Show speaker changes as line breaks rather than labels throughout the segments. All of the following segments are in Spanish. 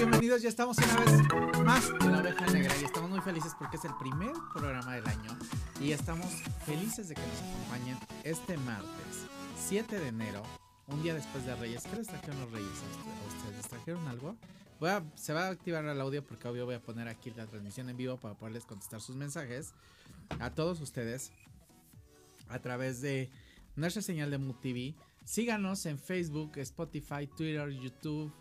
Bienvenidos. Ya estamos una vez más en la oveja negra y estamos muy felices porque es el primer programa del año y estamos felices de que nos acompañen este martes 7 de enero, un día después de Reyes. ¿Qué les trajeron los Reyes a ustedes? ¿Les trajeron algo? Se va a activar el audio porque obvio voy a poner aquí la transmisión en vivo para poderles contestar sus mensajes a todos ustedes a través de nuestra señal de Mood. Síganos en Facebook, Spotify, Twitter, YouTube,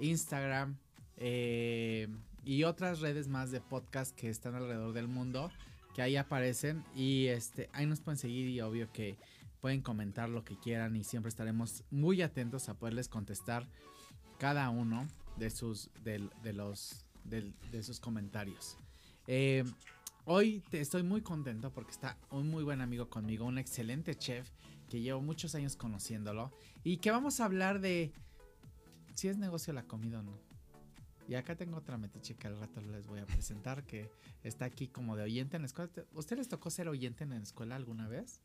Instagram eh, y otras redes más de podcast que están alrededor del mundo que ahí aparecen y este ahí nos pueden seguir y obvio que pueden comentar lo que quieran y siempre estaremos muy atentos a poderles contestar cada uno de sus de, los de, sus comentarios. Eh, hoy estoy muy contento porque está un muy buen amigo conmigo, un excelente chef que llevo muchos años conociéndolo y que vamos a hablar de si es negocio la comida o no. Y acá tengo otra metiche que al rato les voy a presentar que está aquí como de oyente en la escuela. ¿Usted les tocó ser oyente en la escuela alguna vez?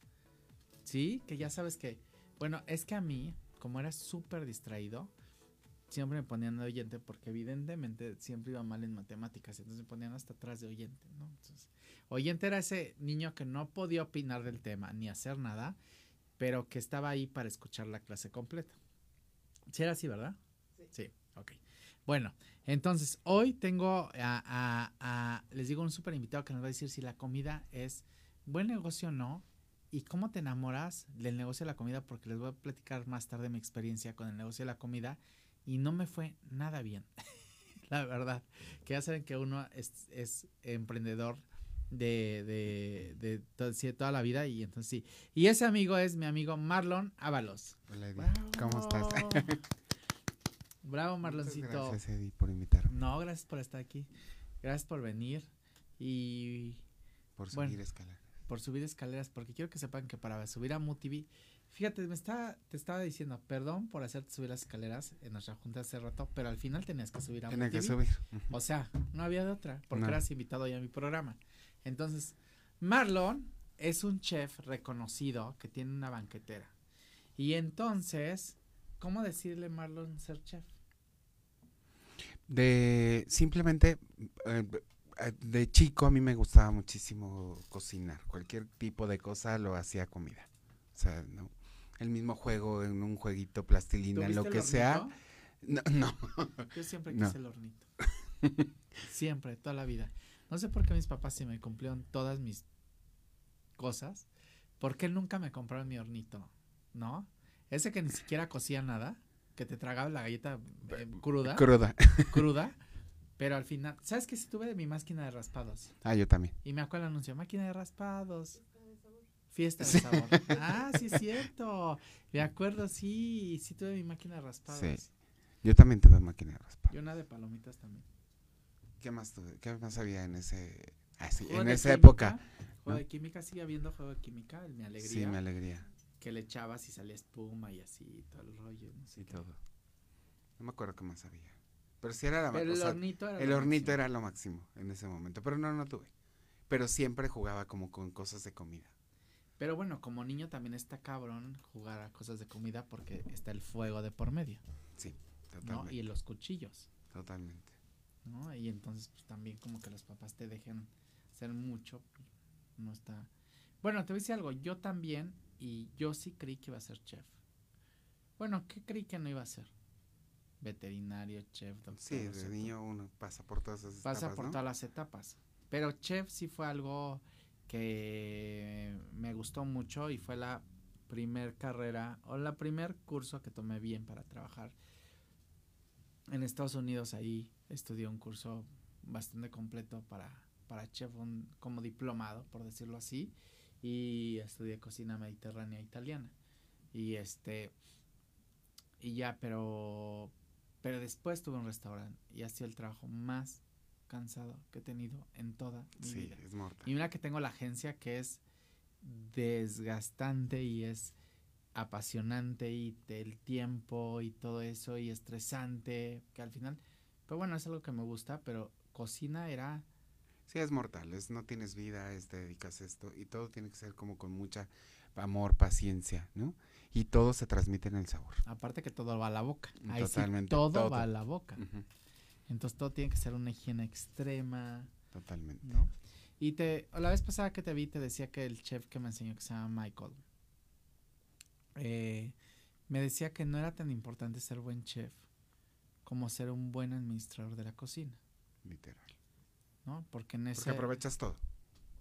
Sí, que ya sabes que, bueno, es que a mí, como era súper distraído, siempre me ponían de oyente porque evidentemente siempre iba mal en matemáticas, entonces me ponían hasta atrás de oyente, ¿no? Entonces, oyente era ese niño que no podía opinar del tema ni hacer nada, pero que estaba ahí para escuchar la clase completa. Sí era así, ¿verdad? Sí, ok. Bueno, entonces hoy tengo a, les digo, un súper invitado que nos va a decir si la comida es buen negocio o no y cómo te enamoras del negocio de la comida, porque les voy a platicar más tarde mi experiencia con el negocio de la comida y no me fue nada bien. la verdad, que ya saben que uno es, emprendedor de, de, de, toda la vida y entonces sí. Y ese amigo es mi amigo Marlon Ábalos.
Hola, ¿cómo estás?
Bravo, Marloncito.
gracias, Eddie, por invitarme.
No, gracias por estar aquí. Gracias por venir. Y.
Por subir escaleras.
Por subir escaleras, porque quiero que sepan que para subir a MUTV. Fíjate, me está, te estaba diciendo, perdón por hacerte subir las escaleras en nuestra junta hace rato, pero al final tenías que subir a
Tenía que subir.
O sea, no había de otra, porque eras invitado ya a mi programa. Entonces, Marlon es un chef reconocido que tiene una banquetera. Y entonces, ¿cómo decirle Marlon ser chef?
De simplemente eh, de chico a mí me gustaba muchísimo cocinar. Cualquier tipo de cosa lo hacía comida. O sea, no, el mismo juego en un jueguito plastilina, lo que sea. No, no.
Yo siempre quise el hornito. siempre, toda la vida. No sé por qué mis papás sí me cumplieron todas mis cosas. ¿Por qué nunca me compraron mi hornito? ¿No? Ese que ni siquiera cocía nada que te tragaba la galleta eh, cruda.
Cruda.
Cruda. Pero al final, ¿sabes qué? Si tuve de mi máquina de raspados.
Ah, yo también.
Y me acuerdo el anuncio, máquina de raspados. Fiesta de sabor. ah, sí es cierto. Me acuerdo, sí, sí tuve mi máquina de raspados. Sí.
Yo también tuve máquina de raspados.
Y una de palomitas también.
¿Qué más tuve? ¿Qué más había en ese ah, en esa época?
Juego de química, sigue habiendo juego de química, mi alegría.
Sí, mi alegría
que le echabas y salía espuma y así, todo el rollo.
No todo. No me acuerdo qué más había. Pero sí era la
Pero el hornito era
El hornito era lo máximo en ese momento. Pero no, no tuve. Pero siempre jugaba como con cosas de comida.
Pero bueno, como niño también está cabrón jugar a cosas de comida porque está el fuego de por medio.
Sí, totalmente.
Y los cuchillos.
Totalmente.
¿No? Y entonces pues también como que los papás te dejen hacer mucho, no está... Bueno, te voy a decir algo, yo también y yo sí creí que iba a ser chef. Bueno, ¿qué creí que no iba a ser? Veterinario, chef, doctor.
Sí, de niño uno pasa por todas esas
etapas. Pasa por todas las etapas. Pero chef sí fue algo que me gustó mucho y fue la primer carrera o la primer curso que tomé bien para trabajar. En Estados Unidos ahí estudié un curso bastante completo para, para chef, como diplomado, por decirlo así y estudié cocina mediterránea italiana. Y este, y ya, pero, pero después tuve un restaurante y ha sido el trabajo más cansado que he tenido en toda mi
sí,
vida.
Es mortal.
Y mira que tengo la agencia que es desgastante y es apasionante y el tiempo y todo eso y estresante, que al final, pero bueno, es algo que me gusta, pero cocina era
Sí, es mortal, es, no tienes vida, es, te dedicas a esto y todo tiene que ser como con mucha amor, paciencia, ¿no? Y todo se transmite en el sabor.
Aparte que todo va a la boca. Totalmente. todo, va a la boca. Entonces todo tiene que ser una higiene extrema,
Totalmente.
¿no? Y te, la vez pasada que te vi te decía que el chef que me enseñó que se llama Michael, eh, me decía que no era tan importante ser buen chef como ser un buen administrador de la cocina,
Literal.
¿No? Porque en ese
Porque aprovechas todo.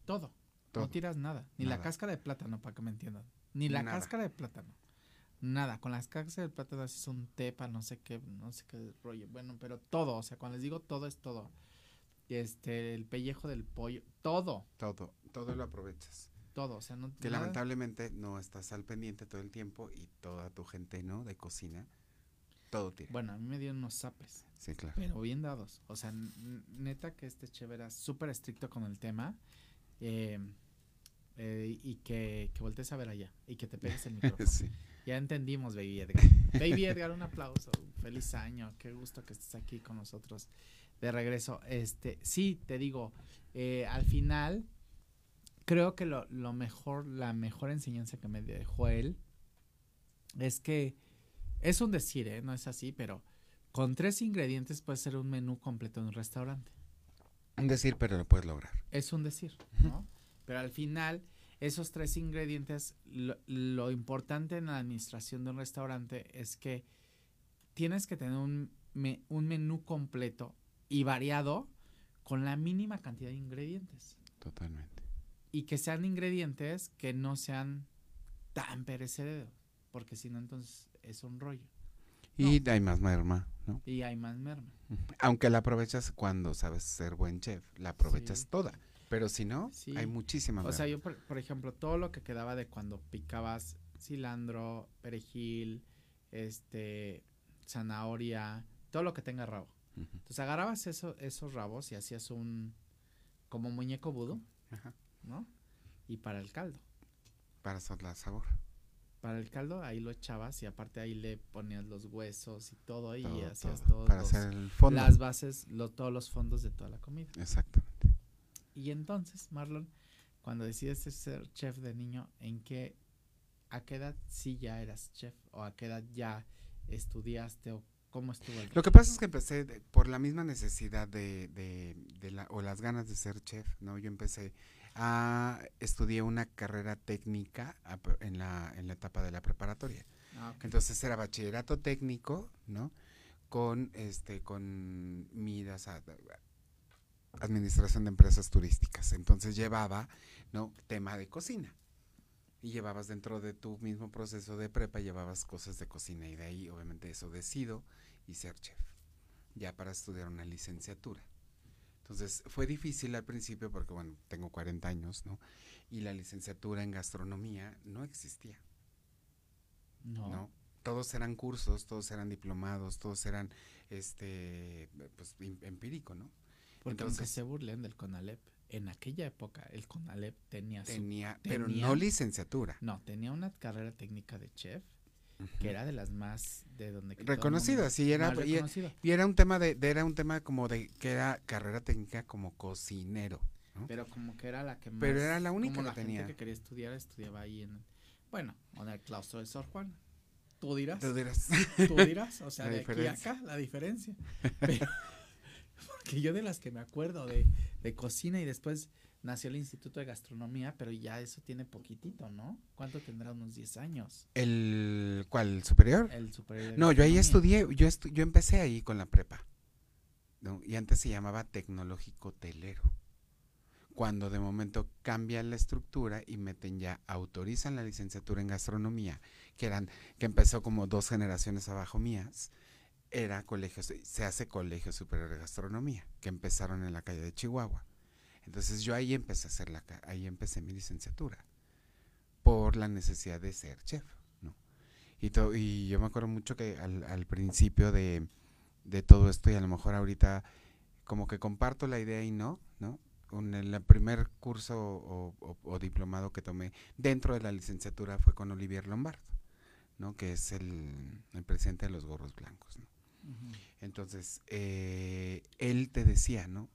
todo,
todo.
no tiras nada, ni la cáscara de plátano para que me entiendan, ni la
Nada.
cáscara de plátano. Nada, con las cáscaras de plátano haces un té para no sé qué, no sé qué rollo. Bueno, pero todo, o sea, cuando les digo todo es todo. Este, el pellejo del pollo, todo,
Todo. Todo lo aprovechas.
todo, o sea, no
Que
nada-
lamentablemente no estás al pendiente todo el tiempo y toda tu gente, ¿no? De cocina, todo tira.
Bueno, a mí me dieron unos zapes,
Sí, claro.
pero bien dados. O sea, neta que este chef era súper estricto con el tema. eh, eh, y que, que voltees a ver allá y que te pegues el micrófono.
sí.
Ya entendimos, Baby Edgar. Baby Edgar, un aplauso. Feliz año. Qué gusto que estés aquí con nosotros de regreso. Este, sí, te digo, eh, al final, creo que lo, lo mejor, la mejor enseñanza que me dejó él es que es un decir, ¿eh? No es así, pero con tres ingredientes puede ser un menú completo en un restaurante.
Un decir, pero lo puedes lograr.
Es un decir, ¿no? Pero al final, esos tres ingredientes, lo, lo importante en la administración de un restaurante es que tienes que tener un, me- un menú completo y variado con la mínima cantidad de ingredientes.
Totalmente.
Y que sean ingredientes que no sean tan perecederos, porque si no, entonces es un rollo.
Y hay más merma, ¿no?
Y hay más merma.
Aunque la aprovechas cuando sabes ser buen chef, la aprovechas
Sí.
toda. Pero si no,
Sí.
hay muchísima
O sea, yo, por, por ejemplo, todo lo que quedaba de cuando picabas cilantro, perejil, este, zanahoria, todo lo que tenga rabo. Entonces agarrabas eso, esos rabos y hacías un, como muñeco vudú,
Ajá.
¿no? Y para el caldo.
Para la sabor.
Para el caldo ahí lo echabas y aparte ahí le ponías los huesos y todo y
Todo,
hacías
todo, Para
los-
hacer el fondo.
las bases, lo- todos los fondos de toda la comida.
Exactamente.
Y entonces, Marlon, cuando decidiste ser chef de niño, ¿en qué, a qué edad sí ya eras chef? ¿O a qué edad ya estudiaste? ¿O cómo estuvo el
Lo que pasa es que empecé de- por la misma necesidad de, de, de la, o las ganas de ser chef, ¿no? Yo empecé a estudié una carrera técnica en la, en la etapa de la preparatoria.
Ah.
Entonces era bachillerato técnico, ¿no? Con este, con miras a, a- administración de empresas turísticas. Entonces llevaba, ¿no? Tema de cocina. Y llevabas dentro de tu mismo proceso de prepa, llevabas cosas de cocina. Y de ahí, obviamente, eso decido y ser chef. Ya para estudiar una licenciatura. Entonces fue difícil al principio porque, bueno, tengo 40 años, ¿no? Y la licenciatura en gastronomía no existía.
no.
¿no? Todos eran cursos, todos eran diplomados, todos eran, este, pues, em- empírico, ¿no?
Porque aunque
Entonces-
se burlen del CONALEP, en aquella época el CONALEP tenía su...
Tenía, pero no licenciatura.
No, tenía una carrera técnica de chef que era de las más de donde...
Reconocida, sí, era, y, era un tema de, de- era un tema como de, que era carrera técnica como cocinero.
Pero como que era la que más...
Pero era la única
como
que
la gente
tenía.
que quería estudiar, estudiaba ahí en... Bueno, en el claustro de Sor Juan. Tú dirás.
Tú dirás,
Tú dirás, o sea,
La
de aquí a
diferencia.
acá, la diferencia. Pero- porque yo de las que me acuerdo de, de cocina y después nació el Instituto de Gastronomía, pero ya eso tiene poquitito, ¿no? ¿Cuánto tendrá? Unos 10 años.
¿el cuál? ¿El superior?
El superior
No, yo ahí estudié, yo, estu- yo empecé ahí con la prepa. ¿no? Y antes se llamaba tecnológico hotelero. Cuando de momento cambian la estructura y meten ya, autorizan la licenciatura en gastronomía, que eran, que empezó como dos generaciones abajo mías, era colegio, se hace colegio superior de gastronomía, que empezaron en la calle de Chihuahua. Entonces yo ahí empecé a hacer la, ahí empecé mi licenciatura, por la necesidad de ser chef, ¿no? Y, to- y yo me acuerdo mucho que al, al principio de, de todo esto, y a lo mejor ahorita como que comparto la idea y no, ¿no? Un, el primer curso o, o- o diplomado que tomé dentro de la licenciatura fue con Olivier Lombardo, ¿no? Que es el, el presidente de los gorros blancos, ¿no? Entonces, eh, él te decía, ¿no?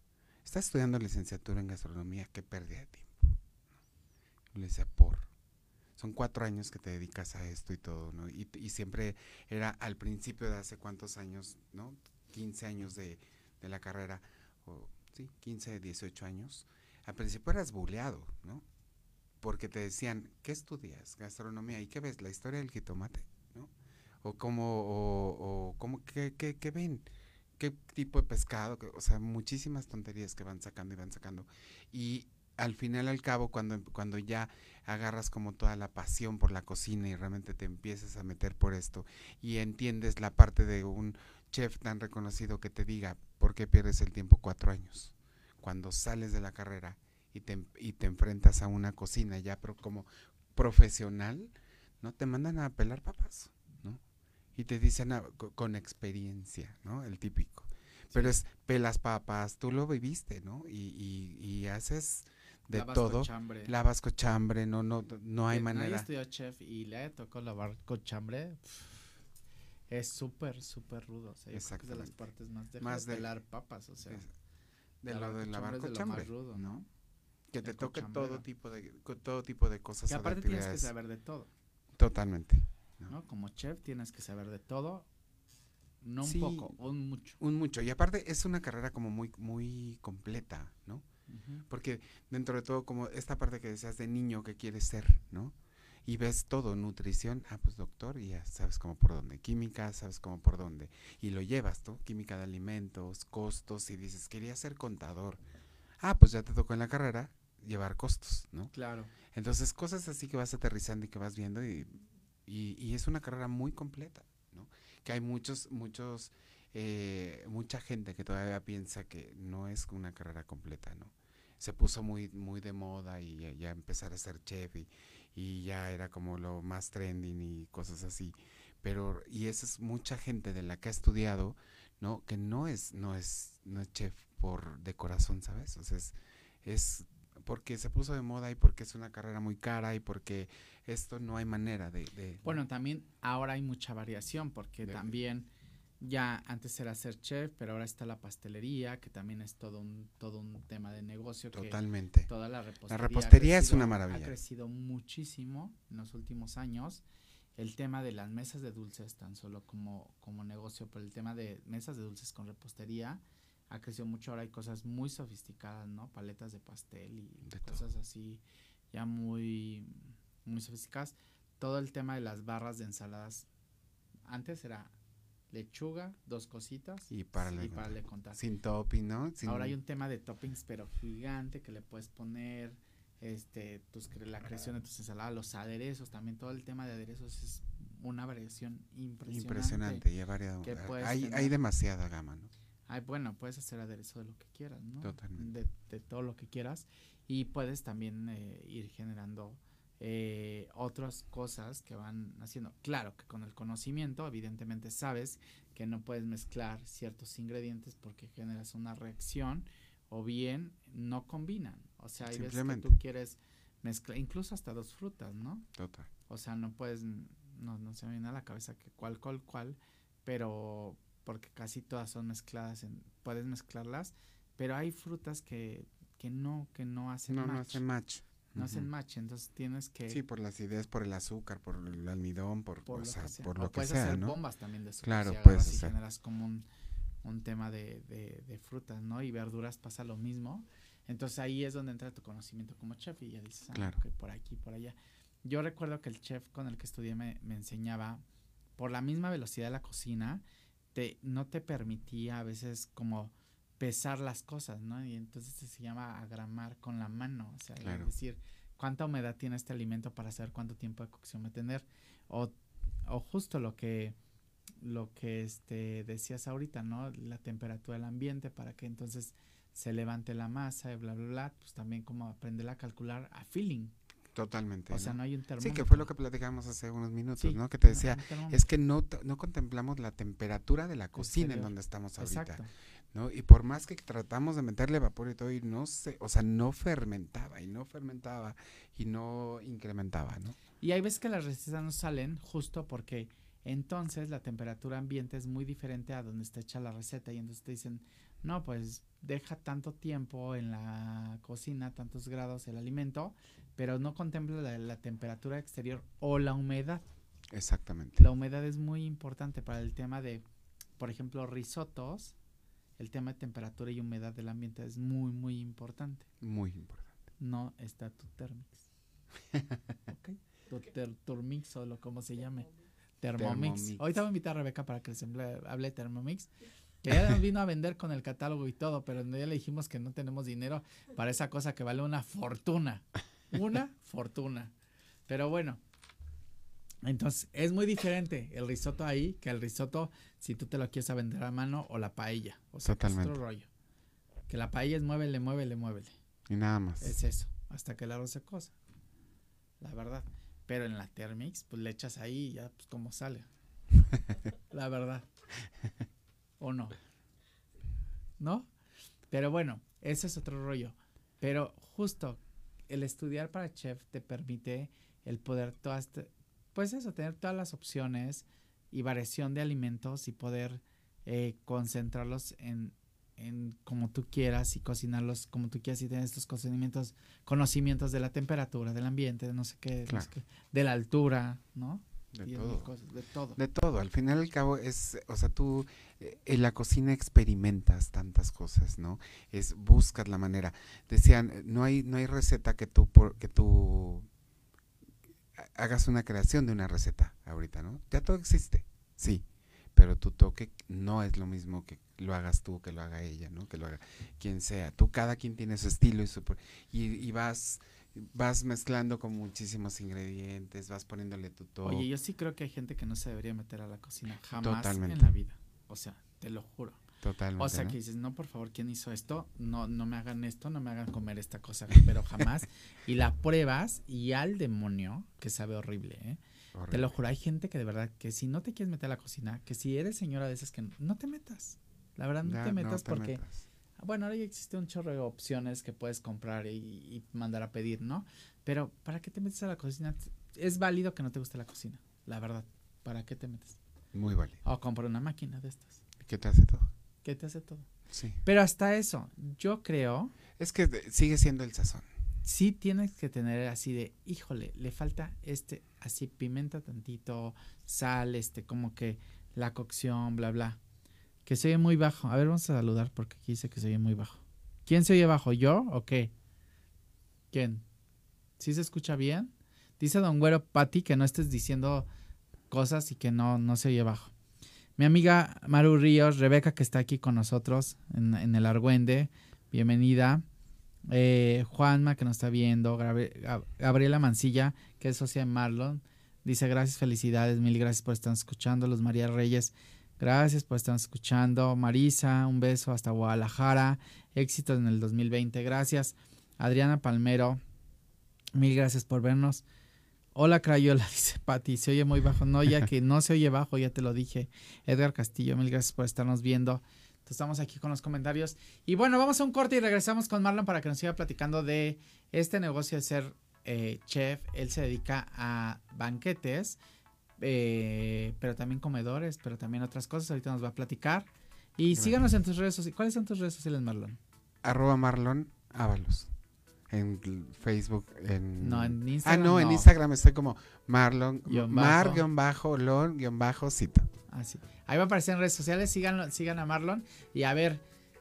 Estás estudiando licenciatura en gastronomía, qué pérdida de tiempo. Le decía, por. Son cuatro años que te dedicas a esto y todo, ¿no? Y, y siempre era al principio de hace cuántos años, ¿no? 15 años de, de la carrera, o sí, 15, 18 años, al principio eras buleado, ¿no? Porque te decían, ¿qué estudias? Gastronomía. ¿Y qué ves? La historia del jitomate, ¿no? O cómo, o, o cómo, ¿qué, qué, qué ven? ¿Qué tipo de pescado? O sea, muchísimas tonterías que van sacando y van sacando. Y al final, al cabo, cuando, cuando ya agarras como toda la pasión por la cocina y realmente te empiezas a meter por esto y entiendes la parte de un chef tan reconocido que te diga, ¿por qué pierdes el tiempo cuatro años? Cuando sales de la carrera y te, y te enfrentas a una cocina ya como profesional, ¿no? Te mandan a pelar papas. Y te dicen con experiencia, ¿no? El típico. Pero es pelas papas, tú lo viviste, ¿no? Y, y, y haces de
Lavas
todo.
cochambre.
Lavas cochambre, no, no, no hay
Nadie
manera.
estudió chef y le tocó lavar cochambre. Es súper, súper rudo. O sea, yo creo que es de las partes más de,
Más de-
pelar papas. O sea,
Es de
lavar
lo de lavar
cochambre es de lo más rudo, ¿no?
que te toque todo tipo de todo tipo de cosas de
aparte tienes que saber de todo,
Totalmente.
¿No? Como chef tienes que saber de todo. No un poco, un mucho.
Un mucho. Y aparte es una carrera como muy, muy completa, ¿no? Porque dentro de todo, como esta parte que decías de niño que quieres ser, ¿no? Y ves todo, nutrición, ah, pues doctor, y ya sabes cómo por dónde. Química, sabes cómo por dónde. Y lo llevas, ¿no? Química de alimentos, costos, y dices, quería ser contador. Ah, pues ya te tocó en la carrera llevar costos, ¿no?
Claro.
Entonces, cosas así que vas aterrizando y que vas viendo y, y- y es una carrera muy completa, ¿no? Que hay muchos, muchos, eh, mucha gente que todavía piensa que no es una carrera completa, ¿no? Se puso muy, muy de moda y ya, ya empezar a ser chef y, y ya era como lo más trending y cosas así. Pero, y esa es mucha gente de la que ha estudiado, ¿no? Que no es, no es, no es chef por de corazón, ¿sabes? O sea, es, es porque se puso de moda y porque es una carrera muy cara y porque esto no hay manera de... de-
Bueno, también ahora hay mucha variación porque
De-
también ya antes era ser chef, pero ahora está la pastelería, que también es todo un todo un tema de negocio que
totalmente.
toda la repostería. ha
repostería es una maravilla.
Ha crecido muchísimo en los últimos años. El tema de las mesas de dulces, tan solo como, como negocio, pero el tema de mesas de dulces con repostería ha crecido mucho. Ahora hay cosas muy sofisticadas, ¿no? Paletas de pastel y
De todo.
cosas así ya muy, muy sofisticadas. Todo el tema de las barras de ensaladas. Antes era lechuga, dos cositas
Y párale de contar. Sin topping, ¿no? Sin-
Ahora hay un tema de toppings, pero gigante que le puedes poner, este, tus, la creación de tus ensaladas, los aderezos, también todo el tema de aderezos es una variación impresionante.
Impresionante y ha variado. Ah, Hay, hay demasiada gama, ¿no?
Ay, bueno, puedes hacer aderezo de lo que quieras, ¿no?
Totalmente.
De, de todo lo que quieras. Y puedes también eh, ir generando eh, otras cosas que van haciendo. Claro que con el conocimiento, evidentemente sabes que no puedes mezclar ciertos ingredientes porque generas una reacción o bien no combinan. O sea, hay veces que tú quieres mezclar, incluso hasta dos frutas, ¿no?
Total.
O sea, no puedes, no, no se me viene a la cabeza que cuál, cuál, cuál, pero porque casi todas son mezcladas, en, puedes mezclarlas, pero hay frutas que, que no, que no hacen
No,
match.
no hace match.
no hacen match, entonces tienes que,
Sí, por las ideas, por el azúcar, por el almidón, por,
por
o
lo
sea,
que sea.
por
O
lo que
puedes
sea, ¿no?
bombas también de azúcar,
Claro,
si
puedes
y generas como un, un tema de, de, de frutas, ¿no? Y verduras pasa lo mismo. Entonces ahí es donde entra tu conocimiento como chef y ya dices, ah,
Claro.
ok, por aquí, por allá. Yo recuerdo que el chef con el que estudié me, me enseñaba, por la misma velocidad de la cocina, te, no te permitía a veces como pesar las cosas, ¿no? Y entonces se llama agramar con la mano, o sea, es decir, cuánta humedad tiene este alimento para saber cuánto tiempo de cocción va a tener. O, o justo lo que lo que este decías ahorita, ¿no? La temperatura del ambiente para que entonces se levante la masa y bla bla bla, pues también como aprender a calcular a feeling.
Totalmente.
O sea,
¿no?
hay un
Sí,
termómetro.
que fue lo que platicamos hace unos minutos,
Sí,
¿no? Que te decía, es que no, no contemplamos la temperatura de la cocina en donde estamos ahorita,
Exacto.
¿no? Y por más que tratamos de meterle vapor y todo, y no se, o sea, no fermentaba, y no fermentaba, y no incrementaba, ¿no?
Y hay veces que las recetas no salen justo porque entonces la temperatura ambiente es muy diferente a donde está hecha la receta y entonces te dicen, no, pues deja tanto tiempo en la cocina, tantos grados el alimento, pero no contempla la, la temperatura exterior o la humedad.
Exactamente.
La humedad es muy importante para el tema de, por ejemplo, risotos. el tema de temperatura y humedad del ambiente es muy, muy importante.
Muy importante.
No está tu Thermix. ¿Ok? Tu ter- o lo como se llame. Thermomix.
Thermomix.
Ahorita voy a invitar a Rebeca para que les hable, hable de Thermomix. Que ya nos vino a vender con el catálogo y todo, pero ya le dijimos que no tenemos dinero para esa cosa que vale una fortuna. Una fortuna. Pero bueno. Entonces, es muy diferente el risotto ahí que el risotto si tú te lo quieres vender a mano o la paella. O sea, que es
Totalmente.
otro rollo. Que la paella es muévele, muévele, muévele.
Y nada más.
Es eso, hasta que el arroz se cosa. La verdad. Pero en la Thermix, pues le echas ahí y ya, pues como sale. la verdad. ¿O no? ¿No? Pero bueno, ese es otro rollo. Pero justo el estudiar para chef te permite el poder todas, pues eso, tener todas las opciones y variación de alimentos y poder eh, concentrarlos en, en como tú quieras y cocinarlos como tú quieras y tener estos conocimientos, conocimientos de la temperatura, del ambiente, de no sé qué, no sé
Claro.
qué, de la altura, ¿no?
De todo.
cosas, de todo.
De todo, al final y al cabo es, o sea, tú eh, en la cocina experimentas tantas cosas, ¿no? Es buscas la manera. Decían, no hay no hay receta que tú por, que tú ha- hagas una creación de una receta ahorita, ¿no? Ya todo existe. Sí, pero tu toque no es lo mismo que lo hagas tú, que lo haga ella, ¿no? Que lo haga quien sea. Tú cada quien tiene su estilo y su y, y vas vas mezclando con muchísimos ingredientes, vas poniéndole tu toque.
Oye, yo sí creo que hay gente que no se debería meter a la cocina jamás en la vida. O sea, te lo juro.
Totalmente.
O sea,
¿no?
que dices, no, por favor, ¿quién hizo esto? No, no me hagan esto, no me hagan comer esta cosa, pero jamás. y la pruebas y al demonio, que sabe horrible, ¿eh? Te lo juro, hay gente que de verdad, que si no te quieres meter a la cocina, que si eres señora de esas que no te metas. La verdad, no
Ya,
te metas
te
porque,
metas.
Bueno, ahora ya existe un chorro de opciones que puedes comprar y, y mandar a pedir, ¿no? Pero, ¿para qué te metes a la cocina? Es válido que no te guste la cocina, la verdad. ¿Para qué te metes?
Muy válido.
O compra una máquina de estas.
¿Qué te hace todo?
que te hace todo?
Sí.
Pero hasta eso, yo creo,
Es que sigue siendo el sazón.
sí tienes que tener así de, híjole, le falta este, así pimenta tantito, sal, este, como que la cocción, bla, bla. Que se oye muy bajo. A ver, vamos a saludar porque aquí dice que se oye muy bajo. ¿Quién se oye bajo? ¿Yo o qué? ¿Quién? ¿Sí se escucha bien? Dice Don Güero Pati que no estés diciendo cosas y que no, no se oye bajo. Mi amiga Maru Ríos, Rebeca, que está aquí con nosotros en, el Argüende, bienvenida. Eh, Juanma, que nos está viendo. Gabriel- Gab- Gabriela Mancilla, que es socia de Marlon, dice gracias, felicidades, mil gracias por estar escuchando. Los María Reyes, gracias por estar escuchando. Marisa, un beso hasta Guadalajara. Éxitos en el 2020, gracias. Adriana Palmero, mil gracias por vernos. Hola Crayola, dice Pati, se oye muy bajo. No, ya que no se oye bajo, ya te lo dije. Edgar Castillo, mil gracias por estarnos viendo. Estamos aquí con los comentarios. Y bueno, vamos a un corte y regresamos con Marlon para que nos siga platicando de este negocio de ser eh, chef. Él se dedica a banquetes, eh, pero también comedores, pero también otras cosas. Ahorita nos va a platicar. Y síganos en tus redes sociales. ¿Cuáles son tus redes sociales, Marlon?
Arroba Marlon Ábalos. En Facebook. En...
No, en
Ah,
Instagram.
no, en Instagram estoy como Marlon.
Guión
Mar guion bajo, lon guion bajo, cito.
Así. Ahí va a aparecer en redes sociales. Síganlo, sigan a Marlon. Y a ver,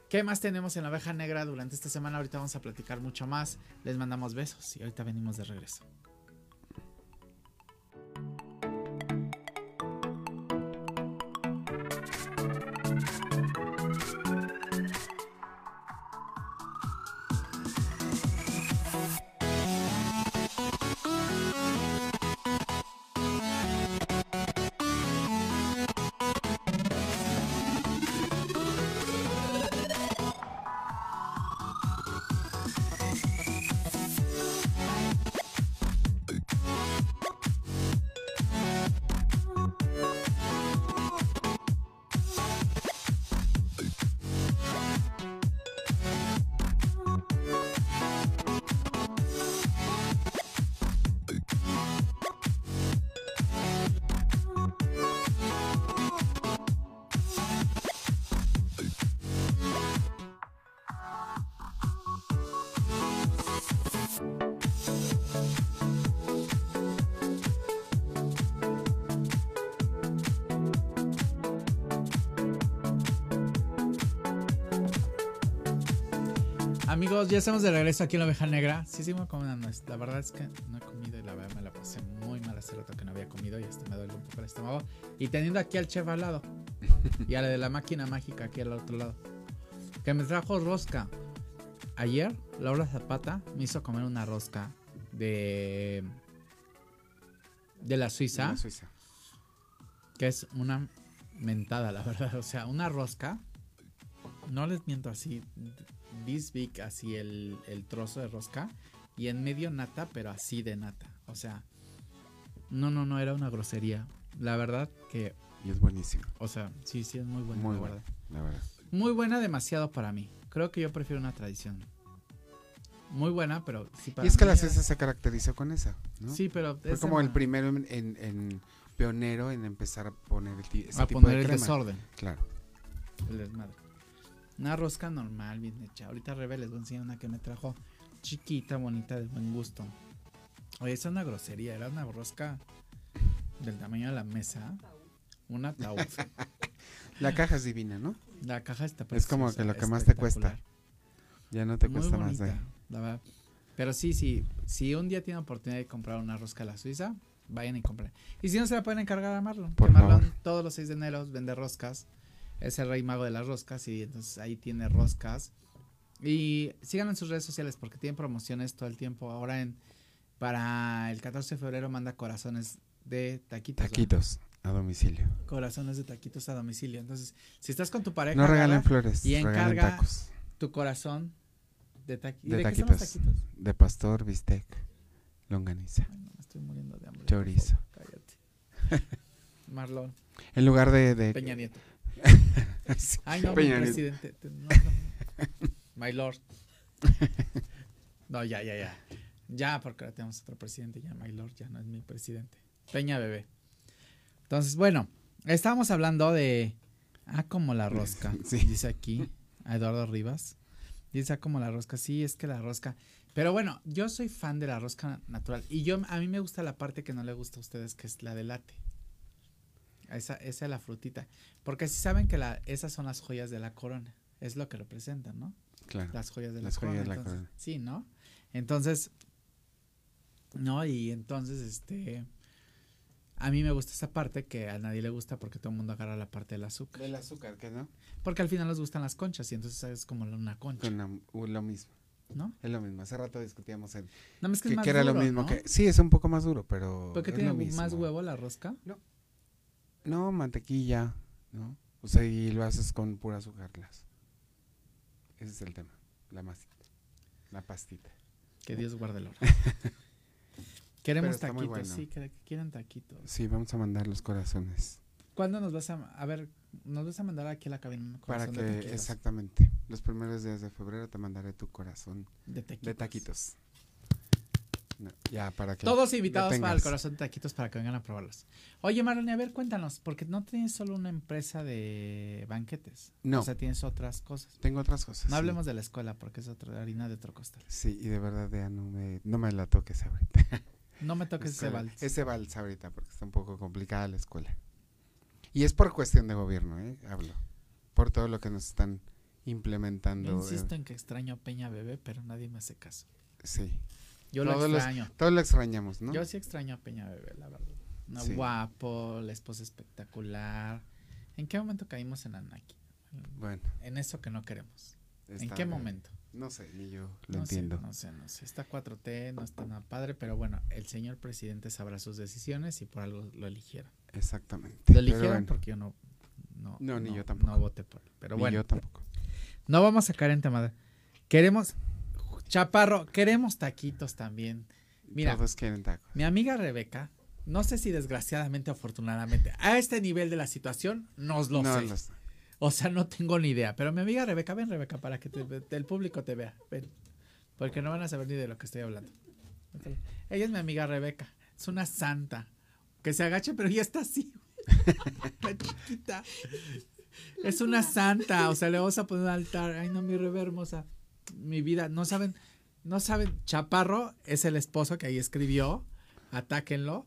¿qué más tenemos en la oveja negra durante esta semana? Ahorita vamos a platicar mucho más. Les mandamos besos y ahorita venimos de regreso. Amigos, ya estamos de regreso aquí en la oveja negra. Sí, sí, me nuez. La verdad es que no he comido y la verdad me la pasé muy mal hace rato que no había comido y hasta me duele un poco el estómago. Y teniendo aquí al chef al lado y a la de la máquina mágica aquí al otro lado, que me trajo rosca. Ayer, Laura Zapata me hizo comer una rosca de. de la Suiza,
La Suiza.
que es una mentada, la verdad. O sea, una rosca. No les miento así. This big, así el, el trozo de rosca. Y en medio nata, pero así de nata. O sea, no, no, no, era una grosería. La verdad que,
Y es buenísimo.
o sea, sí, sí, es muy buena.
Muy
la
buena.
verdad.
La verdad.
Muy buena, demasiado para mí. Creo que yo prefiero una tradición. Muy buena, pero sí para
Y es que la
era-
se caracterizó con esa, ¿no?
Sí, pero
Fue como el primero en, en- en pionero en empezar a poner el ese
a
tipo
poner
de
el
crema.
desorden,
Claro.
el desmadre. Una rosca normal, bien hecha. Ahorita Rebe les voy a enseñar una que me trajo chiquita, bonita, de buen gusto. Oye, esa es una grosería, era una rosca del tamaño de la mesa. Un ataúd.
La caja es divina, ¿no?
La caja está
Es como
preciosa,
que lo que más te cuesta. Ya no te
Muy
cuesta más de
la verdad. Pero sí, sí, si un día tienen oportunidad de comprar una rosca a la Suiza, vayan y compren. Y si no se la pueden encargar a Marlon,
Por
que Marlon
favor.
todos los 6 de enero vende roscas. Es el rey mago de las roscas y entonces ahí tiene roscas. Y síganlo en sus redes sociales porque tienen promociones todo el tiempo. Ahora en para el 14 de febrero manda corazones de taquitos. ¿verdad?
taquitos a domicilio.
Corazones de taquitos a domicilio. Entonces, si estás con tu pareja,
No regalen flores,
y
regalen
encarga
tacos.
tu corazón de, taqui- ¿Y
De taquitos.
taquitos?
De pastor, bistec, longaniza,
Ay, no, me estoy muriendo de hambre.
chorizo.
favor, Cállate. Marlon,
En lugar de... de
Peña Nieto. Ay, no, mi presidente. te- no, no. My Lord. No, ya, ya, ya. Ya, porque ahora tenemos otro presidente. Ya, My Lord, ya no es mi presidente. Peña Bebé. Entonces, bueno, estábamos hablando de. Ah, como la rosca.
Sí.
Dice aquí a Eduardo Rivas. Dice ah, como la rosca. Sí, es que la rosca. Pero bueno, yo soy fan de la rosca natural. Y yo a mí me gusta la parte que no le gusta a ustedes, que es la de late. Esa, esa es la frutita. Porque si saben que la, esas son las joyas de la corona. Es lo que representan, ¿no?
Claro.
Las joyas de
Las
la
joyas
corona.
de la
entonces-
corona.
Sí, ¿no? Entonces, no, y entonces, este, a mí me gusta esa parte que a nadie le gusta porque todo el mundo agarra la parte del azúcar.
Del azúcar, ¿qué no?
Porque al final les gustan las conchas y entonces es como una concha,
Con la- lo mismo.
¿no?
Es lo mismo. Hace rato discutíamos en
No, es que,
que,
es más
que era lo
duro,
mismo
¿no?
que... Sí, es un poco más duro, pero
Porque
es
tiene
lo mismo.
más huevo la rosca.
No, mantequilla, ¿no? O sea, y lo haces con pura azúcar glass. Ese es el tema. La masita. La pastita.
Que Dios guarde el oro. Queremos taquitos,
bueno.
sí, que, quieren taquitos.
Sí, vamos a mandar los corazones.
¿Cuándo nos vas a, a ver, nos vas a mandar aquí a la cabina
Para
de
que, exactamente, los primeros días de febrero te mandaré tu corazón
De taquitos.
de taquitos. No, ya, para que...
Todos invitados para el corazón de taquitos para que vengan a probarlos. Oye, Marlene, a ver, cuéntanos, porque no tienes solo una empresa de banquetes.
No.
O sea, tienes otras cosas.
Tengo otras cosas.
No
sí.
hablemos de la escuela porque es otra harina de otro costal.
Sí, y de verdad ya no me, no me la toques ahorita.
No me toques ese vals.
Ese vals ahorita porque está un poco complicada la escuela. Y es por cuestión de gobierno, ¿eh? Hablo. Por todo lo que nos están implementando.
Yo
eh,
insisto en que extraño a Peña Bebé, pero nadie me hace caso.
sí.
Yo lo
Todos los-
extraño.
Todos lo extrañamos, ¿no?
Yo sí extraño a Peña Bebé, la verdad. No,
Sí.
Guapo, la esposa espectacular. ¿En qué momento caímos en Anaki?
Bueno.
En eso que no queremos. ¿En
está
qué
bien.
momento?
No sé, ni yo lo
no
entiendo.
Sé, no sé, no sé. Está 4T, no está nada padre, pero bueno, el señor presidente sabrá sus decisiones y por algo lo eligieron.
Exactamente.
Lo eligieron
bueno,
porque yo no. No,
No, ni yo tampoco.
No voté por él. Pero
ni
bueno,
yo tampoco.
no vamos a caer en tema. de- Queremos. Chaparro, queremos taquitos también. Mira.
Todos quieren tacos.
Mi amiga Rebeca, no sé si desgraciadamente o afortunadamente, a este nivel de la situación, nos lo
no,
sé.
los-
O sea, no tengo ni idea. Pero mi amiga Rebeca, ven Rebeca, para que te- el público te vea. Ven. Porque no van a saber ni de lo que estoy hablando. Ella es mi amiga Rebeca. Es una santa. Que se agache, pero ya está así. La chiquita. Es una santa. O sea, le vamos a poner un altar. Ay, no, mi Rebe hermosa. Mi vida. No saben, no saben. Chaparro es el esposo que ahí escribió. Atáquenlo.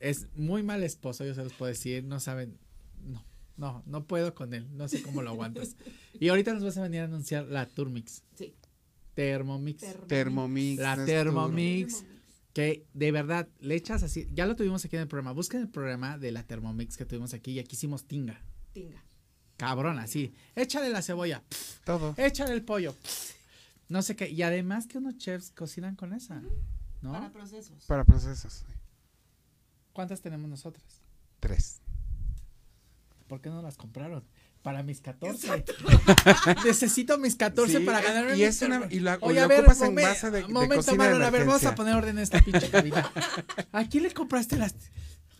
Es muy mal esposo, yo se los puedo decir. No saben. No, no, no puedo con él. No sé cómo lo aguantas. Y ahorita nos vas a venir a anunciar la Turmix.
Sí.
Thermomix.
Thermomix.
La Thermomix. Que de verdad le echas así. Ya lo tuvimos aquí en el programa. Busquen el programa de la Thermomix que tuvimos aquí y aquí hicimos tinga.
Tinga.
Cabrón, así. Échale la cebolla.
Todo.
Échale el pollo. No sé qué. Y además que unos chefs cocinan con esa. ¿No?
Para procesos.
Para procesos. sí.
¿Cuántas tenemos nosotras?
Tres.
¿Por qué no las compraron? Para mis 14. Necesito mis 14
Sí,
para ganarme
y es una- y la-
Oye, a ver,
ocupas en
momen-
base de- de
momento,
de
Marlon, a ver, vamos a poner orden en esta pinche cabina. ¿A quién le compraste las...?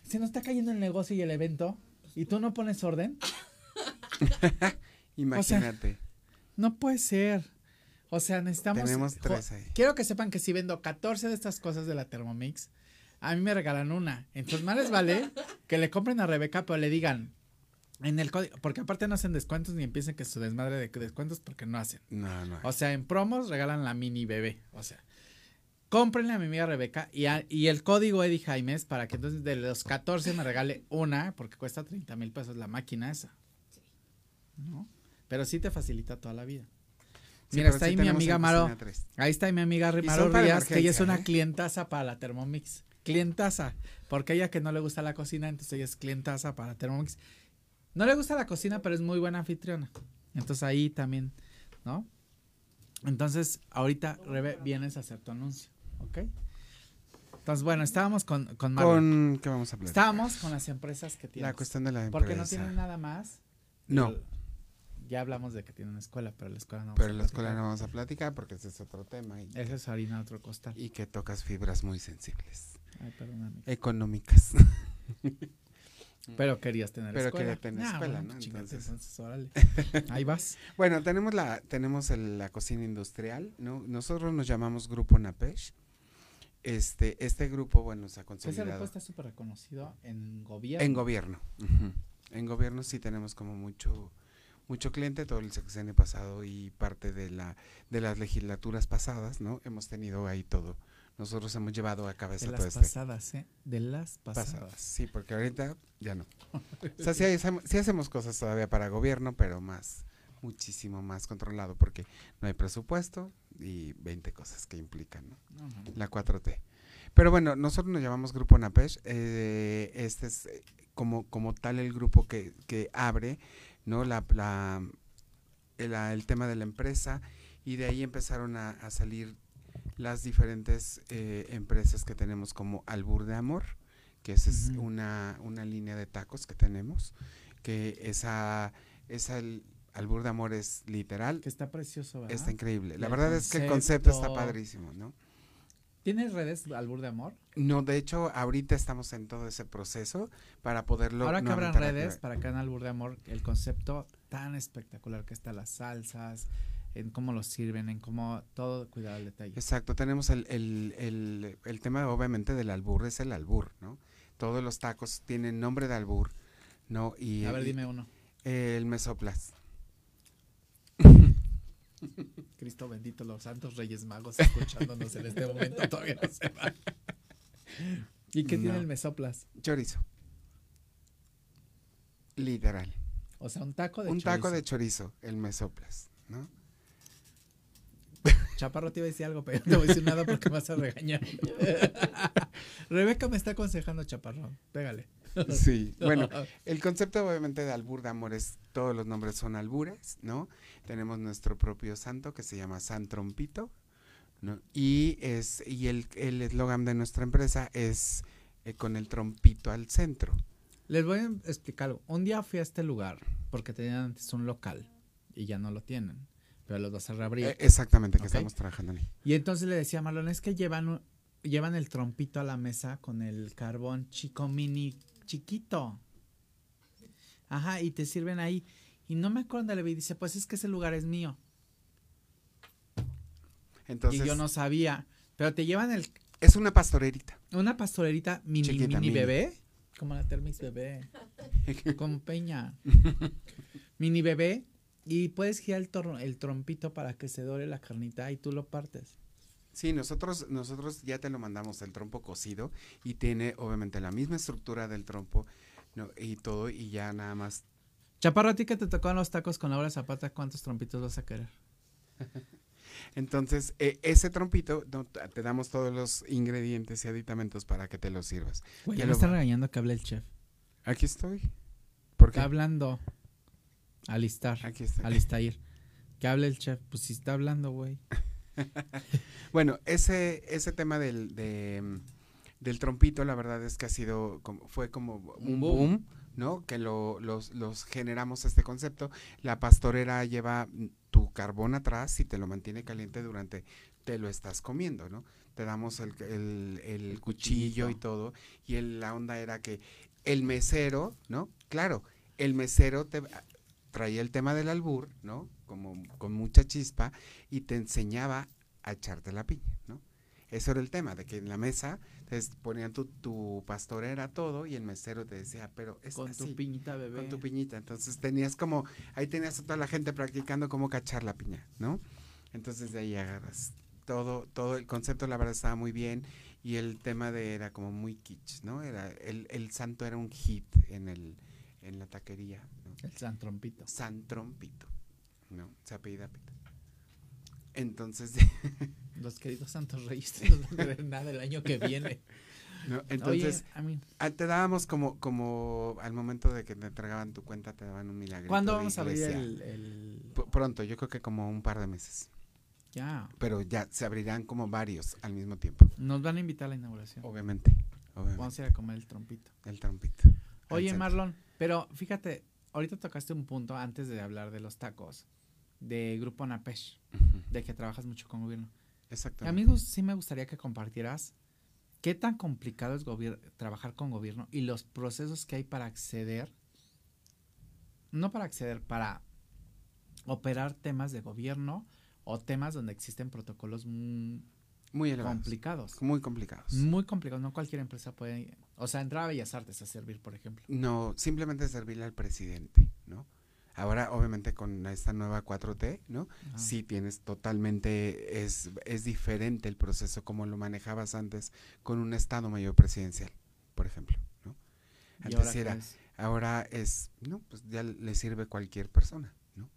Se nos está cayendo el negocio y el evento y tú no pones orden.
Imagínate.
No puede ser. O sea, necesitamos...
Tenemos tres ahí.
Quiero que sepan que si vendo 14 de estas cosas de la Thermomix, a mí me regalan una. Entonces, más les vale que le compren a Rebeca, pero le digan en el código, porque aparte no hacen descuentos ni empiecen que su desmadre de descuentos porque no hacen.
No, no.
O sea, en promos regalan la mini bebé. O sea, cómprenle a mi amiga Rebeca y, a- y el código Eddie Jaimes para que entonces de los 14 me regale una, porque cuesta 30 mil pesos la máquina esa. ¿No? Pero sí te facilita toda la vida. Mira, está ahí mi amiga Maro. Ahí está mi amiga Maro Rías, que ella es una
¿eh?
clientaza para la Thermomix. Clientaza. Porque ella que no le gusta la cocina, entonces ella es clientaza para Thermomix. No le gusta la cocina, pero es muy buena anfitriona. Entonces ahí también, ¿no? Entonces, ahorita, Rebe, vienes a hacer tu anuncio, ¿ok? Entonces, bueno, estábamos con, con Marlon.
¿Con qué vamos a hablar?
Estábamos con las empresas que tienen.
La cuestión de la empresa.
Porque no tienen nada más.
No,
El- Ya hablamos de que tienen una escuela, pero la escuela no.
pero
vamos a
la escuela no vamos a platicar porque ese es otro tema y,
Esa es harina otro costal.
y que tocas fibras muy sensibles,
Ay, perdóname.
económicas.
Pero querías tener
Pero
escuela.
quería tener
Ah,
escuela,
bueno,
¿no? Entonces-
entonces, órale. Ahí vas.
Bueno, tenemos la tenemos el- la cocina industrial, ¿no? Nosotros nos llamamos Grupo Napesh. Este este grupo, bueno, se ha
Ese grupo
consolidado
está súper reconocido en gobierno.
en gobierno. En gobierno sí tenemos como mucho mucho cliente todo el sexenio pasado y parte de la de las legislaturas pasadas, ¿no? Hemos tenido ahí todo. Nosotros hemos llevado a
de
cabeza
las
todo este
pasadas, ¿eh? De las pasadas.
pasadas. Sí, porque ahorita ya no. O sea, sí, hacemos- sí hacemos cosas todavía para gobierno, pero más, muchísimo más controlado, porque no hay presupuesto y 20 cosas que implican, no. La 4T. Pero bueno, nosotros nos llamamos Grupo Napesh. eh, este es eh, como, como tal el grupo que, que abre, ¿no? La, la- el, el tema de la empresa y de ahí empezaron a, a salir las diferentes eh, empresas que tenemos como Albur de Amor, que esa es una, una línea de tacos que tenemos, que esa, esa el- Albur de Amor es literal,
Que está precioso, ¿verdad?
está increíble. La
El
verdad es que el concepto está padrísimo, ¿no?
¿Tienes redes Albur de Amor?
No, de hecho, ahorita estamos en todo ese proceso para poderlo.
Ahora que abran
nuevamente
redes para acá en Albur de Amor, el concepto tan espectacular que está las salsas, en cómo lo sirven, en cómo todo cuidado al detalle.
Exacto, tenemos el, el, el, el tema, obviamente, del albur, es el albur, ¿no? Todos los tacos tienen nombre de albur, ¿no? Y,
A ver,
y
dime uno.
el mesoplas.
Cristo bendito, los santos reyes magos escuchándonos en este momento todavía no se va. ¿Y qué tiene el mesoplas?
Chorizo. Literal.
O sea, un taco de
Un taco
chorizo.
de chorizo, el mesoplas, ¿no?
Chaparro te iba a decir algo, pero no te voy a decir nada porque me vas a regañar. Rebeca me está aconsejando Chaparro. Pégale.
Sí, bueno, El concepto obviamente de albur de amor es, todos los nombres son albures, ¿no? Tenemos nuestro propio santo que se llama San Trompito, ¿no? Y es y el el eslogan de nuestra empresa es eh, con el trompito al centro.
Les voy a explicar algo. Un día fui a este lugar porque tenían antes un local y ya no lo tienen, pero los vas a reabrir.
Eh, exactamente, que estamos trabajando ahí.
Y entonces le decía a Marlon, es que llevan, llevan el trompito a la mesa con el carbón chico mini chiquito. Ajá, y te sirven ahí. Y no me acuerdo le vi, dice, pues es que ese lugar es mío.
Entonces,
y yo no sabía. Pero te llevan el,
es una pastorerita.
una pastorerita mini,
Chiquita,
mini
mini.
bebé. Como la Thermix bebé. Con peña. mini bebé. Y puedes girar el, el trompito para que se dore la carnita y tú lo partes.
Sí, nosotros nosotros ya te lo mandamos el trompo cocido y tiene obviamente la misma estructura del trompo, ¿no? Y todo y ya nada más
Chaparro, a ti que te tocaron los tacos con Laura Zapata, ¿cuántos trompitos vas a querer?
Entonces, eh, ese trompito, no, te damos todos los ingredientes y aditamentos para que te los sirvas.
Güey,
Ya
me
lo
está regañando que hable el chef.
Aquí estoy. ¿Por qué?
Está hablando. Alistar.
Aquí estoy.
Alistair. Que hable el chef. Pues si está hablando, güey.
Bueno, ese, ese tema del, de, del trompito, la verdad es que ha sido, como, fue como un boom,
boom.
¿no? Que lo, los, los generamos este concepto. La pastorera lleva tu carbón atrás y te lo mantiene caliente durante, te lo estás comiendo, ¿no? Te damos el, el- el cuchillo y todo. Y el- la onda era que el mesero, ¿no? Claro, el mesero te traía el tema del albur, ¿no? Como con mucha chispa y te enseñaba a echarte la piña, ¿no? Eso era el tema, de que en la mesa te ponían tu, tu pastorera todo y el mesero te decía, pero es
Con
así,
tu piñita, bebé.
con tu piñita. Entonces tenías como, ahí tenías a toda la gente practicando cómo cachar la piña, ¿no? Entonces de ahí agarras todo, todo el concepto la verdad estaba muy bien y el tema de era como muy kitsch, ¿no? Era, el, el santo era un hit en el, en la taquería, ¿no?
El San Trompito.
San Trompito, ¿no? Se apellida Pito. Entonces,
Los queridos Santos Reyes no van a ver nada el año que viene.
¿no? entonces
Oye,
ah, te dábamos como, como al momento de que te entregaban tu cuenta, te daban un milagro.
¿cuándo vamos a abrir el, el-
Pronto, yo creo que como un par de meses.
Ya.
Pero ya se abrirán como varios al mismo tiempo.
Nos van a invitar a la inauguración.
Obviamente. obviamente.
Vamos a ir a comer el trompito.
El trompito.
Oye. Marlon, pero fíjate, ahorita tocaste un punto antes de hablar de los tacos, de Grupo Napesh, de que trabajas mucho con gobierno.
Exactamente.
Amigos, sí me gustaría que compartieras qué tan complicado es trabajar con gobierno y los procesos que hay para acceder, no para acceder, para operar temas de gobierno o temas donde existen protocolos
Muy elevados.
complicados.
Muy complicados.
Muy complicados, no cualquier empresa puede, o sea, entrar a Bellas Artes a servir, por ejemplo.
No, simplemente servirle al presidente, ¿no? Ahora, obviamente, con esta nueva 4T, ¿no? Sí tienes totalmente, es, es diferente el proceso como lo manejabas antes con un Estado Mayor Presidencial, por ejemplo, ¿no?
¿Y
Antes
ahora
era,
es?
ahora es, no, pues ya le sirve cualquier persona, ¿no?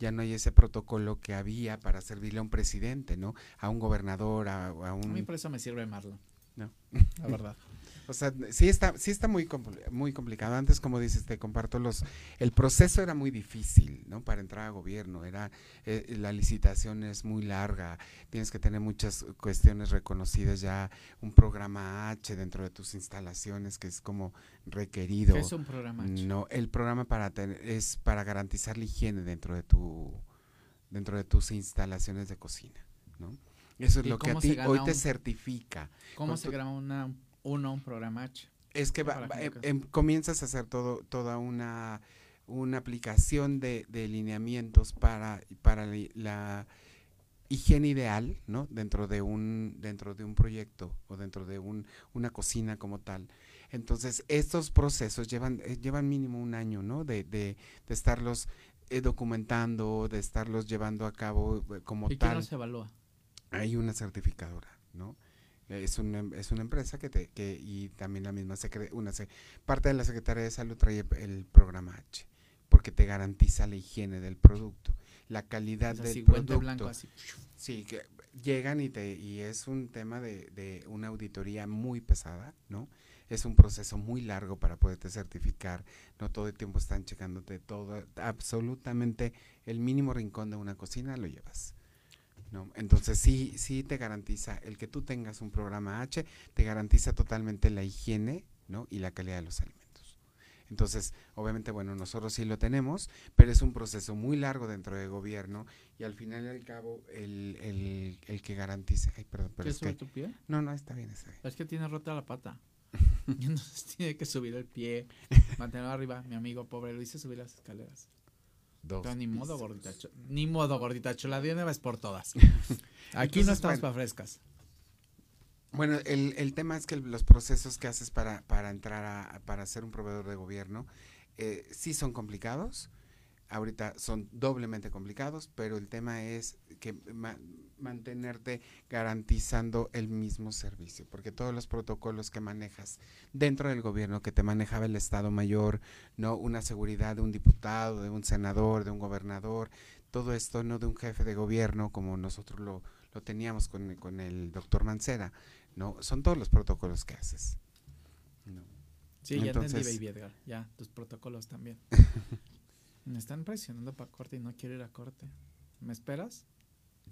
Ya no hay ese protocolo que había para servirle a un presidente, ¿no? A un gobernador, a, a
A mí
un...
por eso me sirve Marlon.
No.
La verdad.
O sea, sí está, sí está muy, compl- muy complicado. Antes, como dices, te comparto los... El proceso era muy difícil, ¿no? Para entrar a gobierno. Era, eh, la licitación es muy larga. Tienes que tener muchas cuestiones reconocidas ya. Un programa H dentro de tus instalaciones que es como requerido.
¿Qué es un programa? H?
No, el programa para tener, es para garantizar la higiene dentro de tu dentro de tus instalaciones de cocina, ¿no? Eso es
¿Y
lo que a ti hoy te certifica.
¿Cómo se
tu-
graba una, uno un programa H?
Es que va- em- em- comienzas a hacer todo toda una una aplicación de, de lineamientos para para la higiene ideal, ¿no? Dentro de un dentro de un proyecto o dentro de un, una cocina como tal. Entonces, estos procesos llevan eh, llevan mínimo un año, ¿no? De, de, de estarlos eh, documentando, de estarlos llevando a cabo eh, como
¿Y quién
tal.
los evalúa?
Hay una certificadora, ¿no? Es una, em- es una empresa que te que y también la misma secre- una se- parte de la Secretaría de Salud trae el, programa H porque te garantiza la higiene del producto, la calidad
O sea,
del producto.
blanco así.
Sí, que llegan y te y es un tema de, de una auditoría muy pesada, ¿no? Es un proceso muy largo para poderte certificar, no todo el tiempo están checándote todo, absolutamente el mínimo rincón de una cocina lo llevas. ¿No? Entonces sí, sí te garantiza, el que tú tengas un programa H, te garantiza totalmente la higiene, ¿no? Y la calidad de los alimentos. Entonces, obviamente, bueno, nosotros sí lo tenemos, pero es un proceso muy largo dentro del gobierno y al final y al cabo el, el, el que garantice, ay, perdón, pero
¿Qué
es que,
tu pie?
no, no, está bien, está bien.
Es que tiene rota la pata. Y entonces tiene que subir el pie, mantenerlo arriba. Mi amigo pobre lo hice subir las escaleras.
Dos
Pero ni modo, gordita. Ni modo, gordita. Chola de una vez por todas. Aquí
Entonces,
no estamos
bueno.
para frescas.
Bueno, el, el tema es que los procesos que haces para, para entrar a, para ser un proveedor de gobierno eh, sí son complicados. Ahorita son doblemente complicados, pero el tema es que ma- mantenerte garantizando el mismo servicio, porque todos los protocolos que manejas dentro del gobierno, que te manejaba el Estado Mayor, no una seguridad de un diputado, de un senador, de un gobernador, todo esto, no de un jefe de gobierno como nosotros lo, lo teníamos con, con el doctor Mancera, ¿no? Son todos los protocolos que haces. ¿no?
Sí, ya entendí, Baby Edgar. Ya, tus protocolos también. Me están presionando para corte y no quiero ir a corte. ¿Me esperas?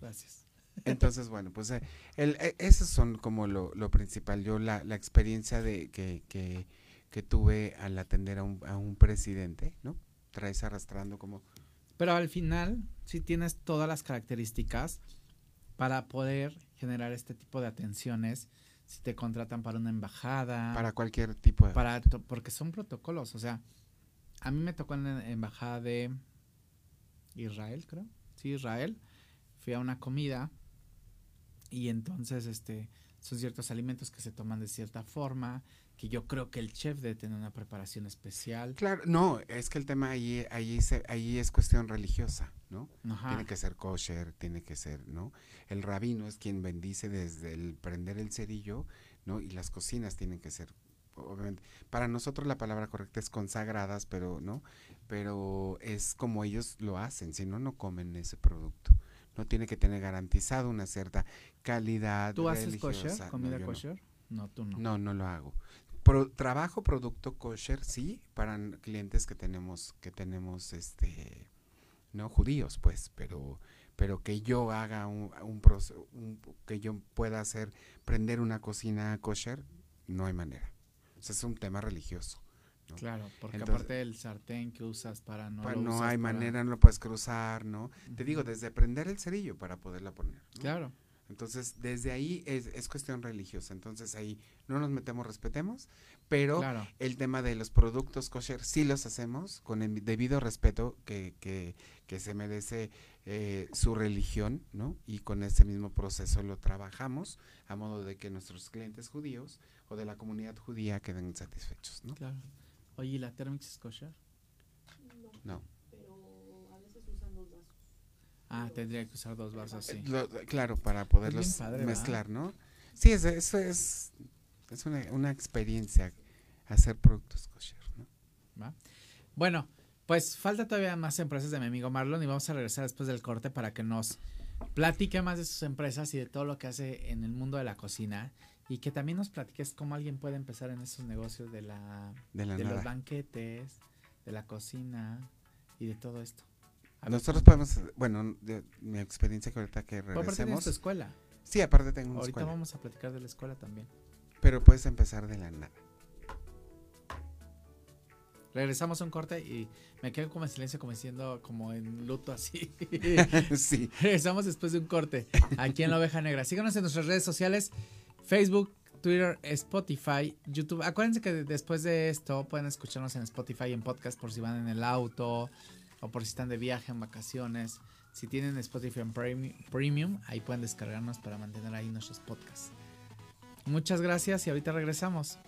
Gracias.
Entonces, bueno, pues eh, el, eh, esos son como lo, lo principal. Yo la, la experiencia de que, que, que tuve al atender a un, a un presidente, ¿no? Traes arrastrando como...
Pero al final, sí tienes todas las características para poder generar este tipo de atenciones si te contratan para una embajada.
Para cualquier tipo de...
Para, porque son protocolos, o sea, a mí me tocó en la embajada de Israel, creo. Sí, Israel. Fui a una comida y entonces este son ciertos alimentos que se toman de cierta forma, que yo creo que el chef debe tener una preparación especial.
Claro, no, es que el tema ahí, ahí, se, ahí es cuestión religiosa, ¿no?
Ajá.
Tiene que ser kosher, tiene que ser, ¿no? El rabino es quien bendice desde el prender el cerillo, ¿no? Y las cocinas tienen que ser, obviamente, para nosotros la palabra correcta es consagradas, pero, ¿no? Pero es como ellos lo hacen, si no, no comen ese producto. No tiene que tener garantizado una cierta calidad
¿Tú haces
religiosa.
kosher? ¿Comida
no,
kosher? No. tú no.
No, no lo hago. Pro- trabajo producto kosher, sí, para clientes que tenemos, que tenemos, este, no judíos, pues, pero, pero que yo haga un, un proce- un- que yo pueda hacer, prender una cocina kosher, no hay manera. O sea, es un tema religioso. ¿no?
Claro, porque
Entonces-
aparte del sartén que usas para no lo
no
usas
hay
para-
manera, no lo puedes cruzar, ¿no? Te digo, desde prender el cerillo para poderla poner. ¿no?
Claro.
Entonces, desde ahí es, es cuestión religiosa. Entonces, ahí no nos metemos, respetemos, pero
Claro.
el tema de los productos kosher sí los hacemos con el debido respeto que, que, que se merece eh, su religión, ¿no? Y con ese mismo proceso lo trabajamos a modo de que nuestros clientes judíos o de la comunidad judía queden satisfechos, ¿no?
Claro. Oye, ¿y la Thermix es kosher?
No.
pero a veces usan dos vasos.
Ah, tendría que usar dos vasos, sí.
Lo- claro, para poderlos
¿verdad?
mezclar, ¿no? Sí, es, eso es, es una, una experiencia hacer productos kosher, ¿no?
¿va? Bueno, pues falta todavía más empresas de mi amigo Marlon y vamos a regresar después del corte para que nos platique más de sus empresas y de todo lo que hace en el mundo de la cocina y que también nos platiques cómo alguien puede empezar en esos negocios de la
De la
de los banquetes, de la cocina y de todo esto. A ver,
Nosotros podemos, bueno, de mi experiencia que ahorita que
Pero aparte tienes
regresemos.
tu escuela.
Sí, aparte tengo una
Ahorita
escuela,
vamos a platicar de la escuela también.
pero puedes empezar de la nada.
Regresamos a un corte y me quedo como en silencio, como diciendo, como en luto así.
sí,
Regresamos después de un corte aquí en La Oveja Negra. Síganos en nuestras redes sociales, Facebook, Twitter, Spotify, YouTube. Acuérdense que de- después de esto pueden escucharnos en Spotify y en podcast por si van en el auto o por si están de viaje en vacaciones. Si tienen Spotify en Premi- Premium, ahí pueden descargarnos para mantener ahí nuestros podcasts. Muchas gracias y ahorita regresamos.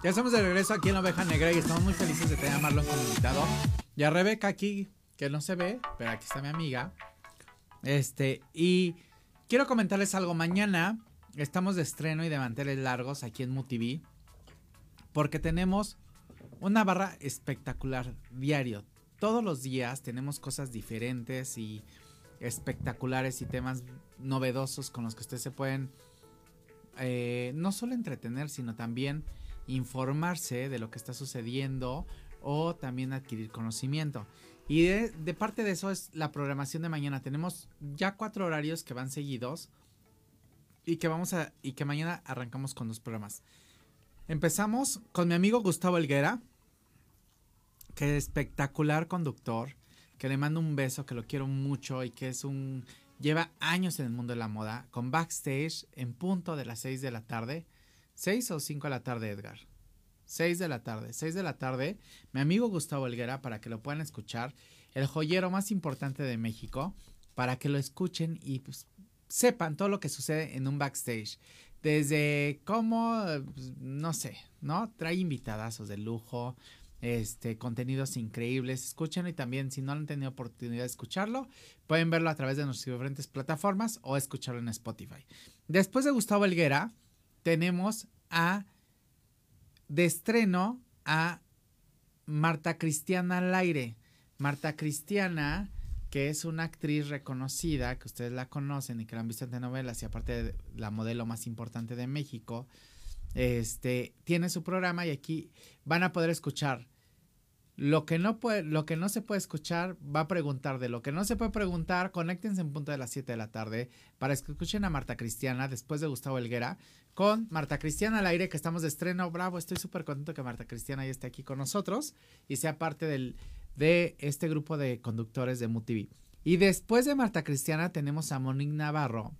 Ya estamos de regreso aquí en la Oveja Negra y estamos muy felices de tener a Marlon como invitado. Y a Rebeca aquí, que no se ve, pero aquí está mi amiga. Este, y quiero comentarles algo. Mañana estamos de estreno y de manteles largos aquí en MUTV. Porque tenemos una barra espectacular diario. Todos los días tenemos cosas diferentes y espectaculares y temas novedosos con los que ustedes se pueden eh, no solo entretener, sino también informarse de lo que está sucediendo o también adquirir conocimiento. Y de, parte de eso es la programación de mañana. Tenemos ya cuatro horarios que van seguidos y que vamos a y que mañana arrancamos con los programas. Empezamos con mi amigo Gustavo Elguera, que es espectacular conductor, que le mando un beso, que lo quiero mucho y que es un lleva años en el mundo de la moda, con backstage en punto de las 6 de la tarde. 6 o 5 de la tarde, Edgar. 6 de la tarde, 6 de la tarde, mi amigo Gustavo Elguera, para que lo puedan escuchar, el joyero más importante de México, para que lo escuchen y pues, sepan todo lo que sucede en un backstage. Desde cómo, pues, no sé, ¿no? Trae invitadazos de lujo, este, contenidos increíbles. Escúchenlo y también, si no han tenido oportunidad de escucharlo, pueden verlo a través de nuestras diferentes plataformas o escucharlo en Spotify. Después de Gustavo Elguera, tenemos a de estreno a Marta Cristiana al aire. Marta Cristiana, que es una actriz reconocida, que ustedes la conocen y que la han visto en telenovelas y aparte de la modelo más importante de México, este, tiene su programa y aquí van a poder escuchar lo que no puede, lo que no se puede escuchar, va a preguntar de lo que no se puede preguntar, conéctense en punto de las 7 de la tarde para que escuchen a Marta Cristiana después de Gustavo Elguera con Marta Cristiana al aire que estamos de estreno. Bravo, estoy súper contento que Marta Cristiana ya esté aquí con nosotros y sea parte del, de este grupo de conductores de MUTV. Y después de Marta Cristiana tenemos a Monique Navarro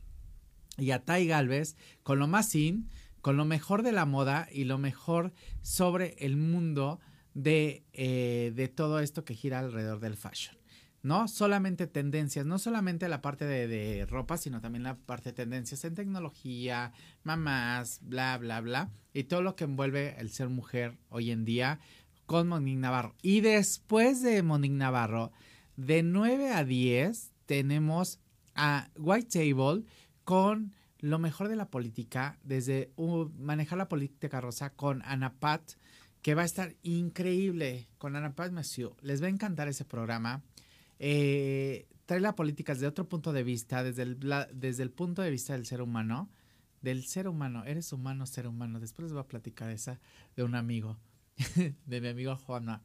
y a Tai Galvez con lo más in, con lo mejor de la moda y lo mejor sobre el mundo de, eh, de todo esto que gira alrededor del fashion. No solamente tendencias, no solamente la parte de, de, ropa, sino también la parte de tendencias en tecnología, mamás, bla, bla, bla, y todo lo que envuelve el ser mujer hoy en día con Monique Navarro. Y después de Monique Navarro, de 9 a 10, tenemos a White Table con lo mejor de la política, desde uh, manejar la política rosa con Ana Pat, que va a estar increíble con Ana Paz Monsieur. Les va a encantar ese programa. Eh, trae la política desde otro punto de vista, desde el, desde el punto de vista del ser humano. Del ser humano, eres humano, ser humano. Después les voy a platicar esa de un amigo, de mi amigo Juana.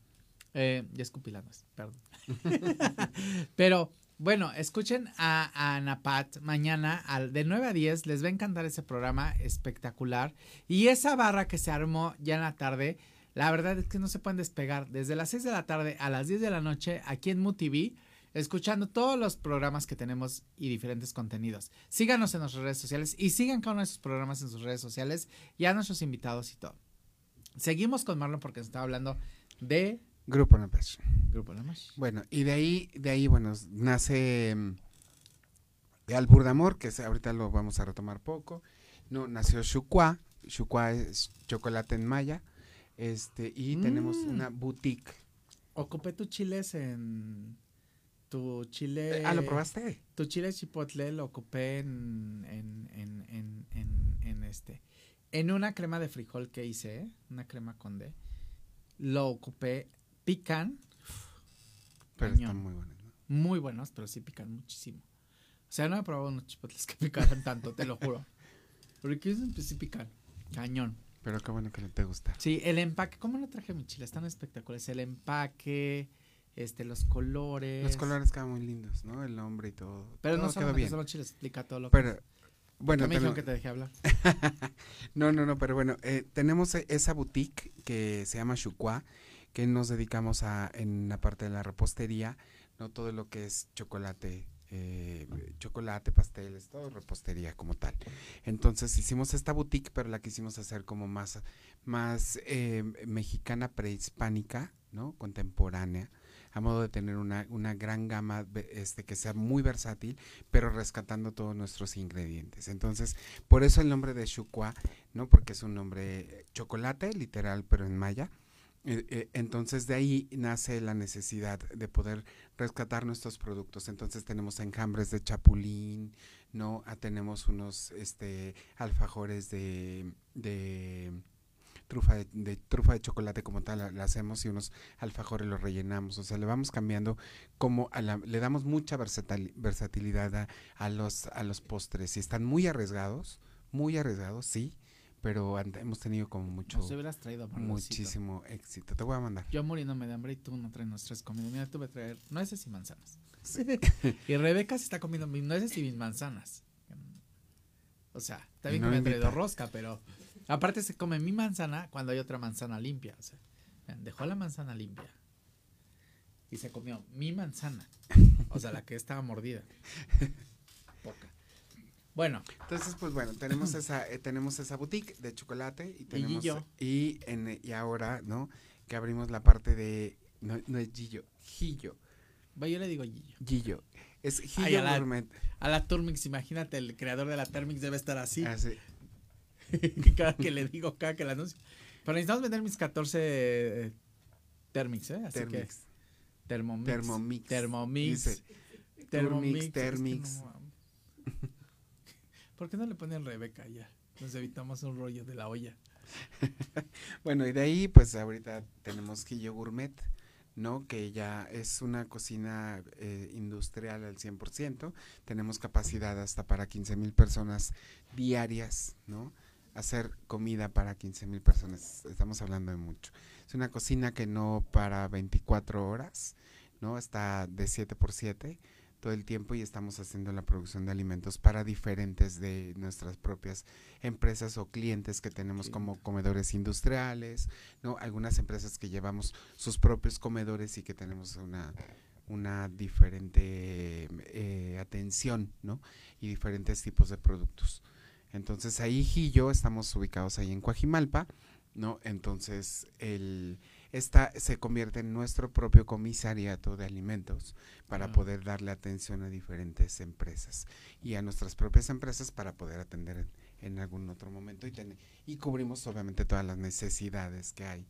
Eh, ya escupí la perdón. Pero bueno, escuchen a, a Ana Pat mañana al, de 9 a 10. Les va a encantar ese programa espectacular. Y esa barra que se armó ya en la tarde la verdad es que no se pueden despegar desde las 6 de la tarde a las 10 de la noche aquí en MUTV, escuchando todos los programas que tenemos y diferentes contenidos. Síganos en nuestras redes sociales y sigan cada uno de sus programas en sus redes sociales y a nuestros invitados y todo. Seguimos con Marlon porque nos estaba hablando de
Grupo Namesh.
Grupo Namesh.
Bueno, y de ahí, de ahí, bueno, nace um, Albur de Amor, que ahorita lo vamos a retomar poco. No, nació Shukwa. Shukwa es chocolate en maya. Este, y mm. tenemos una boutique.
Ocupé tu chiles en tu chile.
Ah, ¿lo probaste?
Tu chile chipotle lo ocupé en, en, en, en, en, en este. En una crema de frijol que hice, una crema con D, lo ocupé, pican.
Pero cañón. están muy buenos, ¿no?
Muy buenos, pero sí pican muchísimo. O sea, no he probado unos chipotles que picaran tanto, te lo juro. Porque sí pican, cañón.
Pero qué bueno que te gusta.
Sí, el empaque, ¿cómo lo traje mi chile? Están espectaculares. El empaque, este, los colores.
Los colores quedan muy lindos, ¿no? El nombre y todo.
Pero
todo
no solo,
bien.
solo chiles, explica todo lo
pero,
que
bueno,
me dijeron que te dejé hablar.
no, no, no, pero bueno, eh, tenemos esa boutique que se llama Shukwa, que nos dedicamos a, en la parte de la repostería, no todo lo que es chocolate, eh, chocolate, pasteles, todo repostería como tal. Entonces hicimos esta boutique, pero la quisimos hacer como más, más eh, mexicana prehispánica, ¿no? Contemporánea, a modo de tener una, una gran gama este, que sea muy versátil, pero rescatando todos nuestros ingredientes. Entonces, por eso el nombre de Shukwa, ¿no? Porque es un nombre chocolate, literal, pero en maya eh, eh, entonces de ahí nace la necesidad de poder rescatar nuestros productos. Entonces tenemos enjambres de chapulín, ¿no? Ah, tenemos unos este alfajores de, de trufa de, de trufa de chocolate como tal la, hacemos y unos alfajores los rellenamos, o sea, le vamos cambiando como a la, le damos mucha versatil- versatilidad a, a los a los postres y están muy arriesgados, muy arriesgados, sí, pero hemos tenido como mucho
Nos hubieras traído
muchísimo éxito. Te voy a mandar.
Yo muriéndome de hambre y tú no traes nuestras comidas. Mira, tuve que traer nueces y manzanas.
Sí.
y Rebeca se está comiendo mis nueces y mis manzanas. O sea, bien
no
que me ha traído rosca, pero aparte se come mi manzana cuando hay otra manzana limpia. O sea, dejó la manzana limpia y se comió mi manzana. O sea, la que estaba mordida. Poca. Bueno,
Entonces, pues bueno, tenemos esa, eh, tenemos esa boutique de chocolate y tenemos
Gillo.
y en y ahora, ¿no? Que abrimos la parte de no, no es Gillo, Gillo,
va, yo le digo Gillo.
Gillo. Es Gillo
Ay, a la-. A la Turmix, imagínate, el creador de la Turmix debe estar así.
Así.
cada que le digo, cada que la anuncio. Pero necesitamos vender mis 14 eh, Thermix, ¿eh? Así que
Thermix.
Thermomix.
Thermomix.
Thermomix.
Dice,
Thermomix.
Turmix,
es que
Thermix.
no. ¿Por qué no le ponen Rebeca ya? Nos evitamos un rollo de la olla.
Bueno, y de ahí, pues ahorita tenemos Gillo Gourmet, ¿no? Que ya es una cocina eh, industrial al 100%. Tenemos capacidad hasta para 15 mil personas diarias, ¿no? Hacer comida para 15 mil personas, estamos hablando de mucho. Es una cocina que no para 24 horas, ¿no? Está de 7 por 7 todo el tiempo y estamos haciendo la producción de alimentos para diferentes de nuestras propias empresas o clientes que tenemos como comedores industriales, ¿no? Algunas empresas que llevamos sus propios comedores y que tenemos una una diferente eh, atención, ¿no? Y diferentes tipos de productos. Entonces ahí y yo estamos ubicados ahí en Coajimalpa, ¿no? Entonces el esta se convierte en nuestro propio comisariato de alimentos para
Ah.
poder darle atención a diferentes empresas y a nuestras propias empresas para poder atender en, en algún otro momento y, tener- y cubrimos obviamente todas las necesidades que hay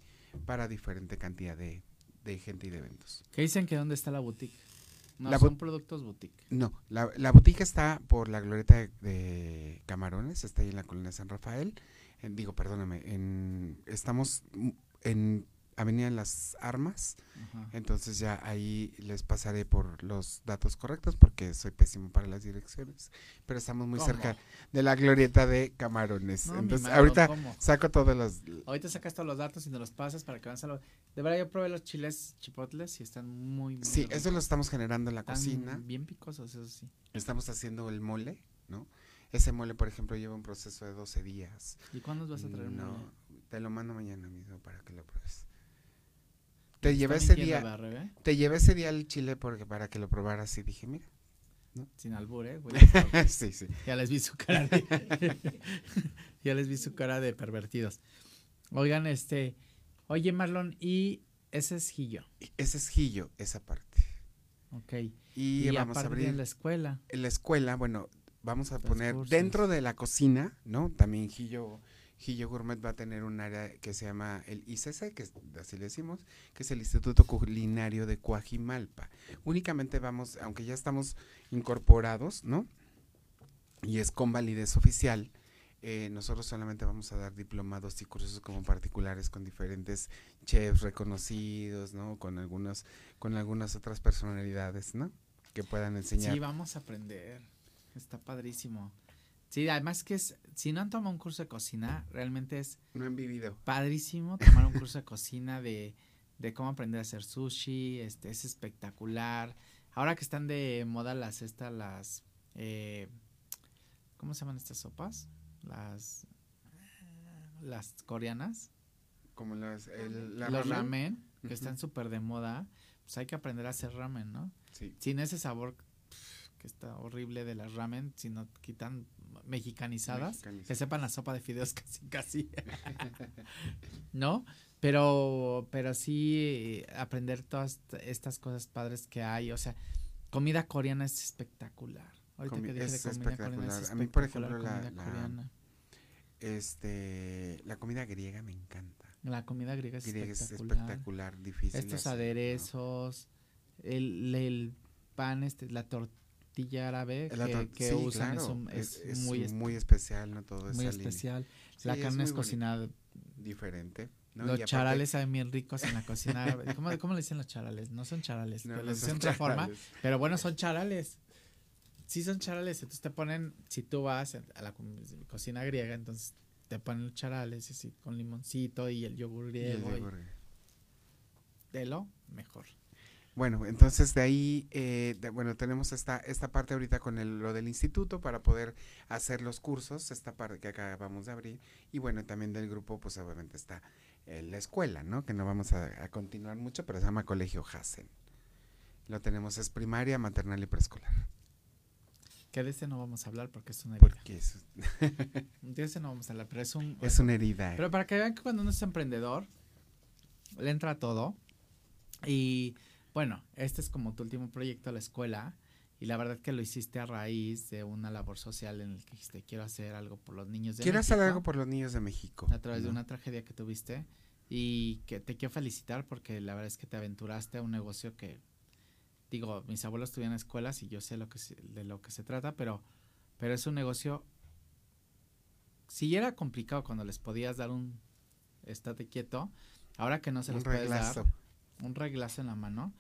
para diferente cantidad de, de gente y de eventos.
¿Qué dicen que dónde está la boutique? No,
La
son productos boutique.
No, la, la boutique está por la glorieta de, de Camarones, está ahí en la colonia San Rafael. En- digo, perdóname, en, estamos mm, en Avenida las Armas,
Ajá.
entonces ya ahí les pasaré por los datos correctos porque soy pésimo para las direcciones, pero estamos muy
¿Cómo?
cerca de la glorieta de Camarones.
No,
entonces, ahorita
¿cómo?
saco todos los...
Ahorita sacas todos los datos y nos los pasas para que vean solo. De verdad, yo probé los chiles chipotles y están muy, muy
Sí,
ricos.
eso lo estamos generando en la
Están
cocina.
bien picosos, eso sí.
Estamos haciendo el mole, ¿no? Ese mole, por ejemplo, lleva un proceso de 12 días.
¿Y cuándo vas a traer
no,
mole?
te lo mando mañana mismo para que lo pruebes. Te llevé ese día,
¿verdad, Rebe?
te llevé ese día el chile porque para que lo probaras y dije, mira.
Sin albur, ¿eh? güey?
sí, sí.
ya les vi su cara de... ya les vi su cara de pervertidos. Oigan, este... Oye, Marlon, y ese es Gillo,
Ese es Gillo, esa parte.
ok.
Y,
Y,
vamos a abrir
en la escuela.
en la escuela, bueno, vamos a
Los
poner
cursos.
dentro de la cocina, ¿no? También Gillo, Gillo Gourmet va a tener un área que se llama el ICC, que es- así le decimos, que es el Instituto Culinario de Coajimalpa. Únicamente vamos, aunque ya estamos incorporados, ¿no? Y es con validez oficial. eh, nosotros solamente vamos a dar diplomados y cursos como particulares con diferentes chefs reconocidos, ¿no? Con algunos, con algunas otras personalidades, ¿no? Que puedan enseñar.
Sí, vamos a aprender. Está padrísimo. Sí, además que es, si no han tomado un curso de cocina, realmente es
No han vivido.
padrísimo tomar un curso de cocina de, de cómo aprender a hacer sushi, este, es espectacular. Ahora que están de moda las estas, las, eh, ¿cómo se llaman estas sopas? Las, las coreanas,
Como las, el, la
los
ramen.
ramen, que están súper de moda, pues hay que aprender a hacer ramen, ¿no?
Sí.
sin ese sabor que está horrible de las ramen, sino quitan mexicanizadas, que sepan la sopa de fideos casi casi. ¿No? Pero pero sí eh, aprender todas estas cosas padres que hay, o sea, comida coreana es espectacular. Ahorita
Comi-
que dije de comida coreana es
espectacular. A mí, por
espectacular
ejemplo, la-
comida
la-
coreana.
Este, la comida griega me encanta.
La comida griega es
Griega es
espectacular.
espectacular, difícil.
Estos aderezos, el, el pan, este, la tortilla árabe
La
que,
tor-
que
sí,
usan es
claro,
un- es,
es
muy, es-
muy especial, ¿no? Todo
muy
esa línea.
especial.
Sí,
la
es
carne
muy
es
bonito.
cocinada
diferente. ¿no? Y
Los
aparte-
charales saben bien ricos en la cocina. árabe. ¿Cómo, cómo le dicen los charales? No son charales,
No,
pero
no
les dicen otra forma. Pero bueno, son charales. Sí son charales. Entonces te ponen, si tú vas a la co- cocina griega, entonces te ponen los charales y así, con limoncito y el yogur
Y el
griego. y
yogur.
de lo mejor.
Bueno, entonces de ahí, eh, de- bueno, tenemos esta, esta parte ahorita con el- lo del instituto para poder hacer los cursos, esta parte que acabamos de abrir, y bueno, también del grupo, pues obviamente está eh, la escuela, ¿no? Que no vamos a, a continuar mucho, pero se llama Colegio Hassen. Lo tenemos, es primaria, maternal y preescolar.
Que de ese no vamos a hablar porque es una herida.
Porque es,
De ese no vamos a hablar, pero es un...
es una herida.
Pero para que vean que cuando uno es emprendedor, le entra todo. Y bueno, este es como tu último proyecto a la escuela. Y la verdad que lo hiciste a raíz de una labor social en el que dijiste, quiero hacer algo por los niños de
Quiero hacer
México",
algo por los niños de México.
A través de una tragedia que tuviste. Y que te quiero felicitar porque la verdad es que te aventuraste a un negocio que, digo, mis abuelos tuvieron escuelas y yo sé lo que se- de lo que se trata, pero, pero es un negocio, si era complicado cuando les podías dar un estate quieto, ahora que no se
Un
los puedes dar, un reglazo en la mano,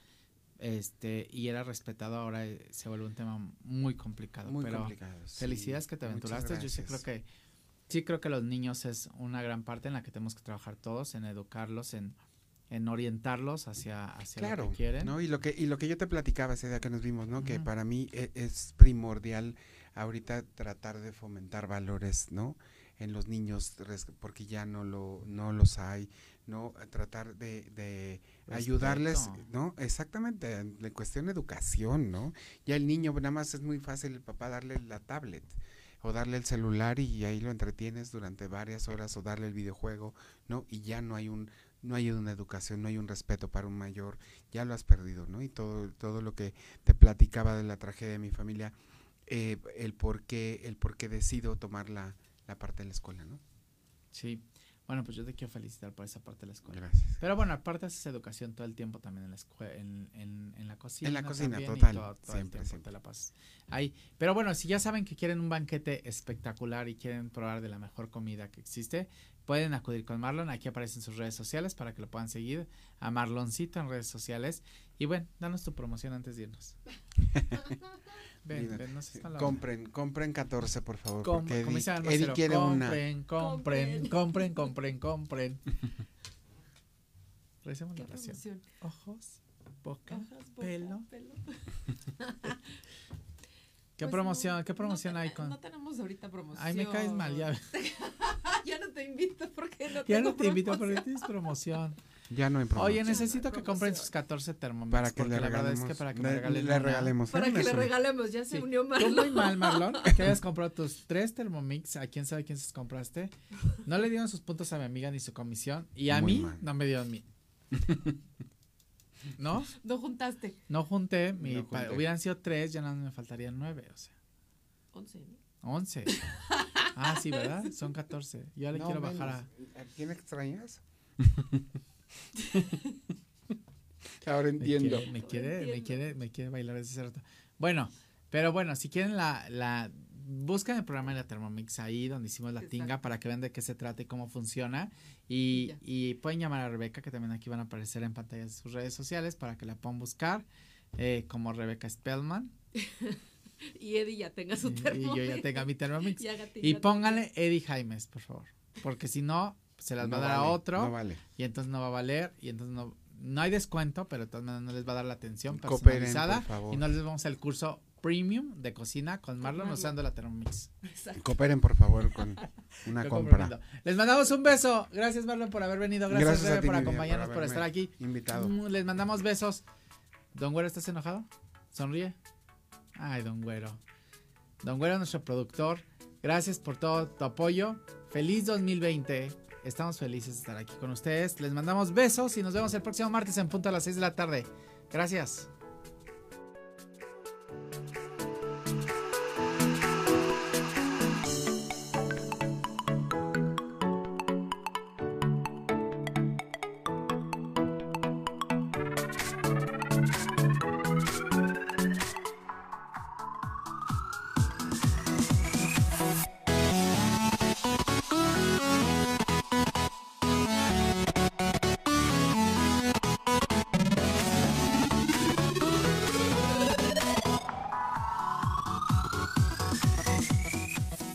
este, y era respetado, ahora eh, se vuelve un tema muy complicado.
Muy
pero
complicado. sí.
Felicidades que te aventuraste. Yo sí creo que sí creo que los niños es una gran parte en la que tenemos que trabajar todos, en educarlos, en, en orientarlos hacia, hacia
claro,
lo que quieren.
¿no? Y lo que y lo que yo te platicaba ese día que nos vimos, ¿no? Que para mí e- es primordial ahorita tratar de fomentar valores, ¿no? En los niños, porque ya no lo no los hay, ¿no? Tratar de, de ayudarles. ¿no? Exactamente, en cuestión de educación, ¿no? Ya el niño nada más es muy fácil el papá darle la tablet o darle el celular y ahí lo entretienes durante varias horas o darle el videojuego, ¿no? Y ya no hay un no hay una educación, no hay un respeto para un mayor, ya lo has perdido, ¿no? Y todo, todo lo que te platicaba de la tragedia de mi familia, eh, el por qué, el por qué decido tomar la, la parte de la escuela, ¿no?
Sí. Bueno, pues yo te quiero felicitar por esa parte de la escuela.
Gracias.
Pero bueno, aparte haces educación todo el tiempo también en la escuela, en, en, en la cocina.
En la cocina,
también,
total,
todo- todo el
siempre,
tiempo
siempre.
te la pasas ahí. Pero bueno, si ya saben que quieren un banquete espectacular y quieren probar de la mejor comida que existe, pueden acudir con Marlon. Aquí aparecen sus redes sociales para que lo puedan seguir. A Marloncito en redes sociales. Y bueno, danos tu promoción antes de irnos. ven,
Mira,
ven, no seas mala onda.
Compren, compren 14, por favor,
Com-
porque
como
Eddie,
dice
Eddie
Almacero,
quiere una.
compren, compren, compren, compren, compren. Recemos la oración.
promoción.
Ojos, boca. Pelo.
pelo.
¿Qué
Pues
promoción,
no,
qué
no
promoción hay con?
No tenemos ahorita promoción.
Ay, me caes mal, ya.
ya no te invito porque no
Ya
tengo
no te invito porque tienes promoción.
Ya no hay problema.
Oye, necesito que compren sus 14 termómetros.
para que le
la verdad
regalemos.
es que para que
le,
me regalen
le
una-
regalemos.
Para que le regalemos, ya
Sí.
se unió
Tú
Marlon.
muy mal, Marlon, que hayas comprado tus tres Thermomix. ¿A quién sabe quién se los compraste? No le dieron sus puntos a mi amiga ni su comisión. Y a
Muy
mí
mal.
no me dieron mí. ¿No?
No juntaste.
No junté. Mi,
No
pa-
junté.
hubieran sido tres, ya no me faltarían nueve. O sea,
11, ¿no?
once. Ah, sí, ¿verdad? Son 14. Yo le
No,
quiero bajar a.
¿A quién extrañas? Ahora
Me
entiendo.
quiere, me quiere, me quiere, me quiere bailar desde hace rato. Bueno, pero bueno, si quieren la, la, buscan el programa de la Thermomix ahí donde hicimos la tinga para que vean de qué se trata y cómo funciona.
Y
Y, pueden llamar a Rebeca, que también aquí van a aparecer en pantalla de sus redes sociales para que la puedan buscar eh, como Rebeca Spellman.
Y Eddie ya tenga su
Y, y yo ya tenga mi Thermomix.
Y
Y pónganle Eddie Jaimes, por favor. Porque si no, se las va a dar a otro.
No vale.
y entonces no va a valer y entonces no no hay descuento pero de todas maneras no les va a dar la atención
Cooperen,
personalizada
por favor.
y no les vamos al curso premium de cocina con Marlon usando la Thermomix.
Exacto.
Cooperen, por favor, con una
Yo
compra.
Les mandamos un beso. Gracias Marlon por haber venido. Gracias,
Gracias a
Rebe
ti,
por acompañarnos,
por
por estar aquí.
Invitado.
Mm, Les mandamos besos. Don Güero, ¿estás enojado? Sonríe. Ay, Don Güero. Don Güero, nuestro productor. Gracias por todo tu apoyo. Feliz 2020. Estamos felices de estar aquí con ustedes. Les mandamos besos y nos vemos el próximo martes en punto a las 6 de la tarde. Gracias.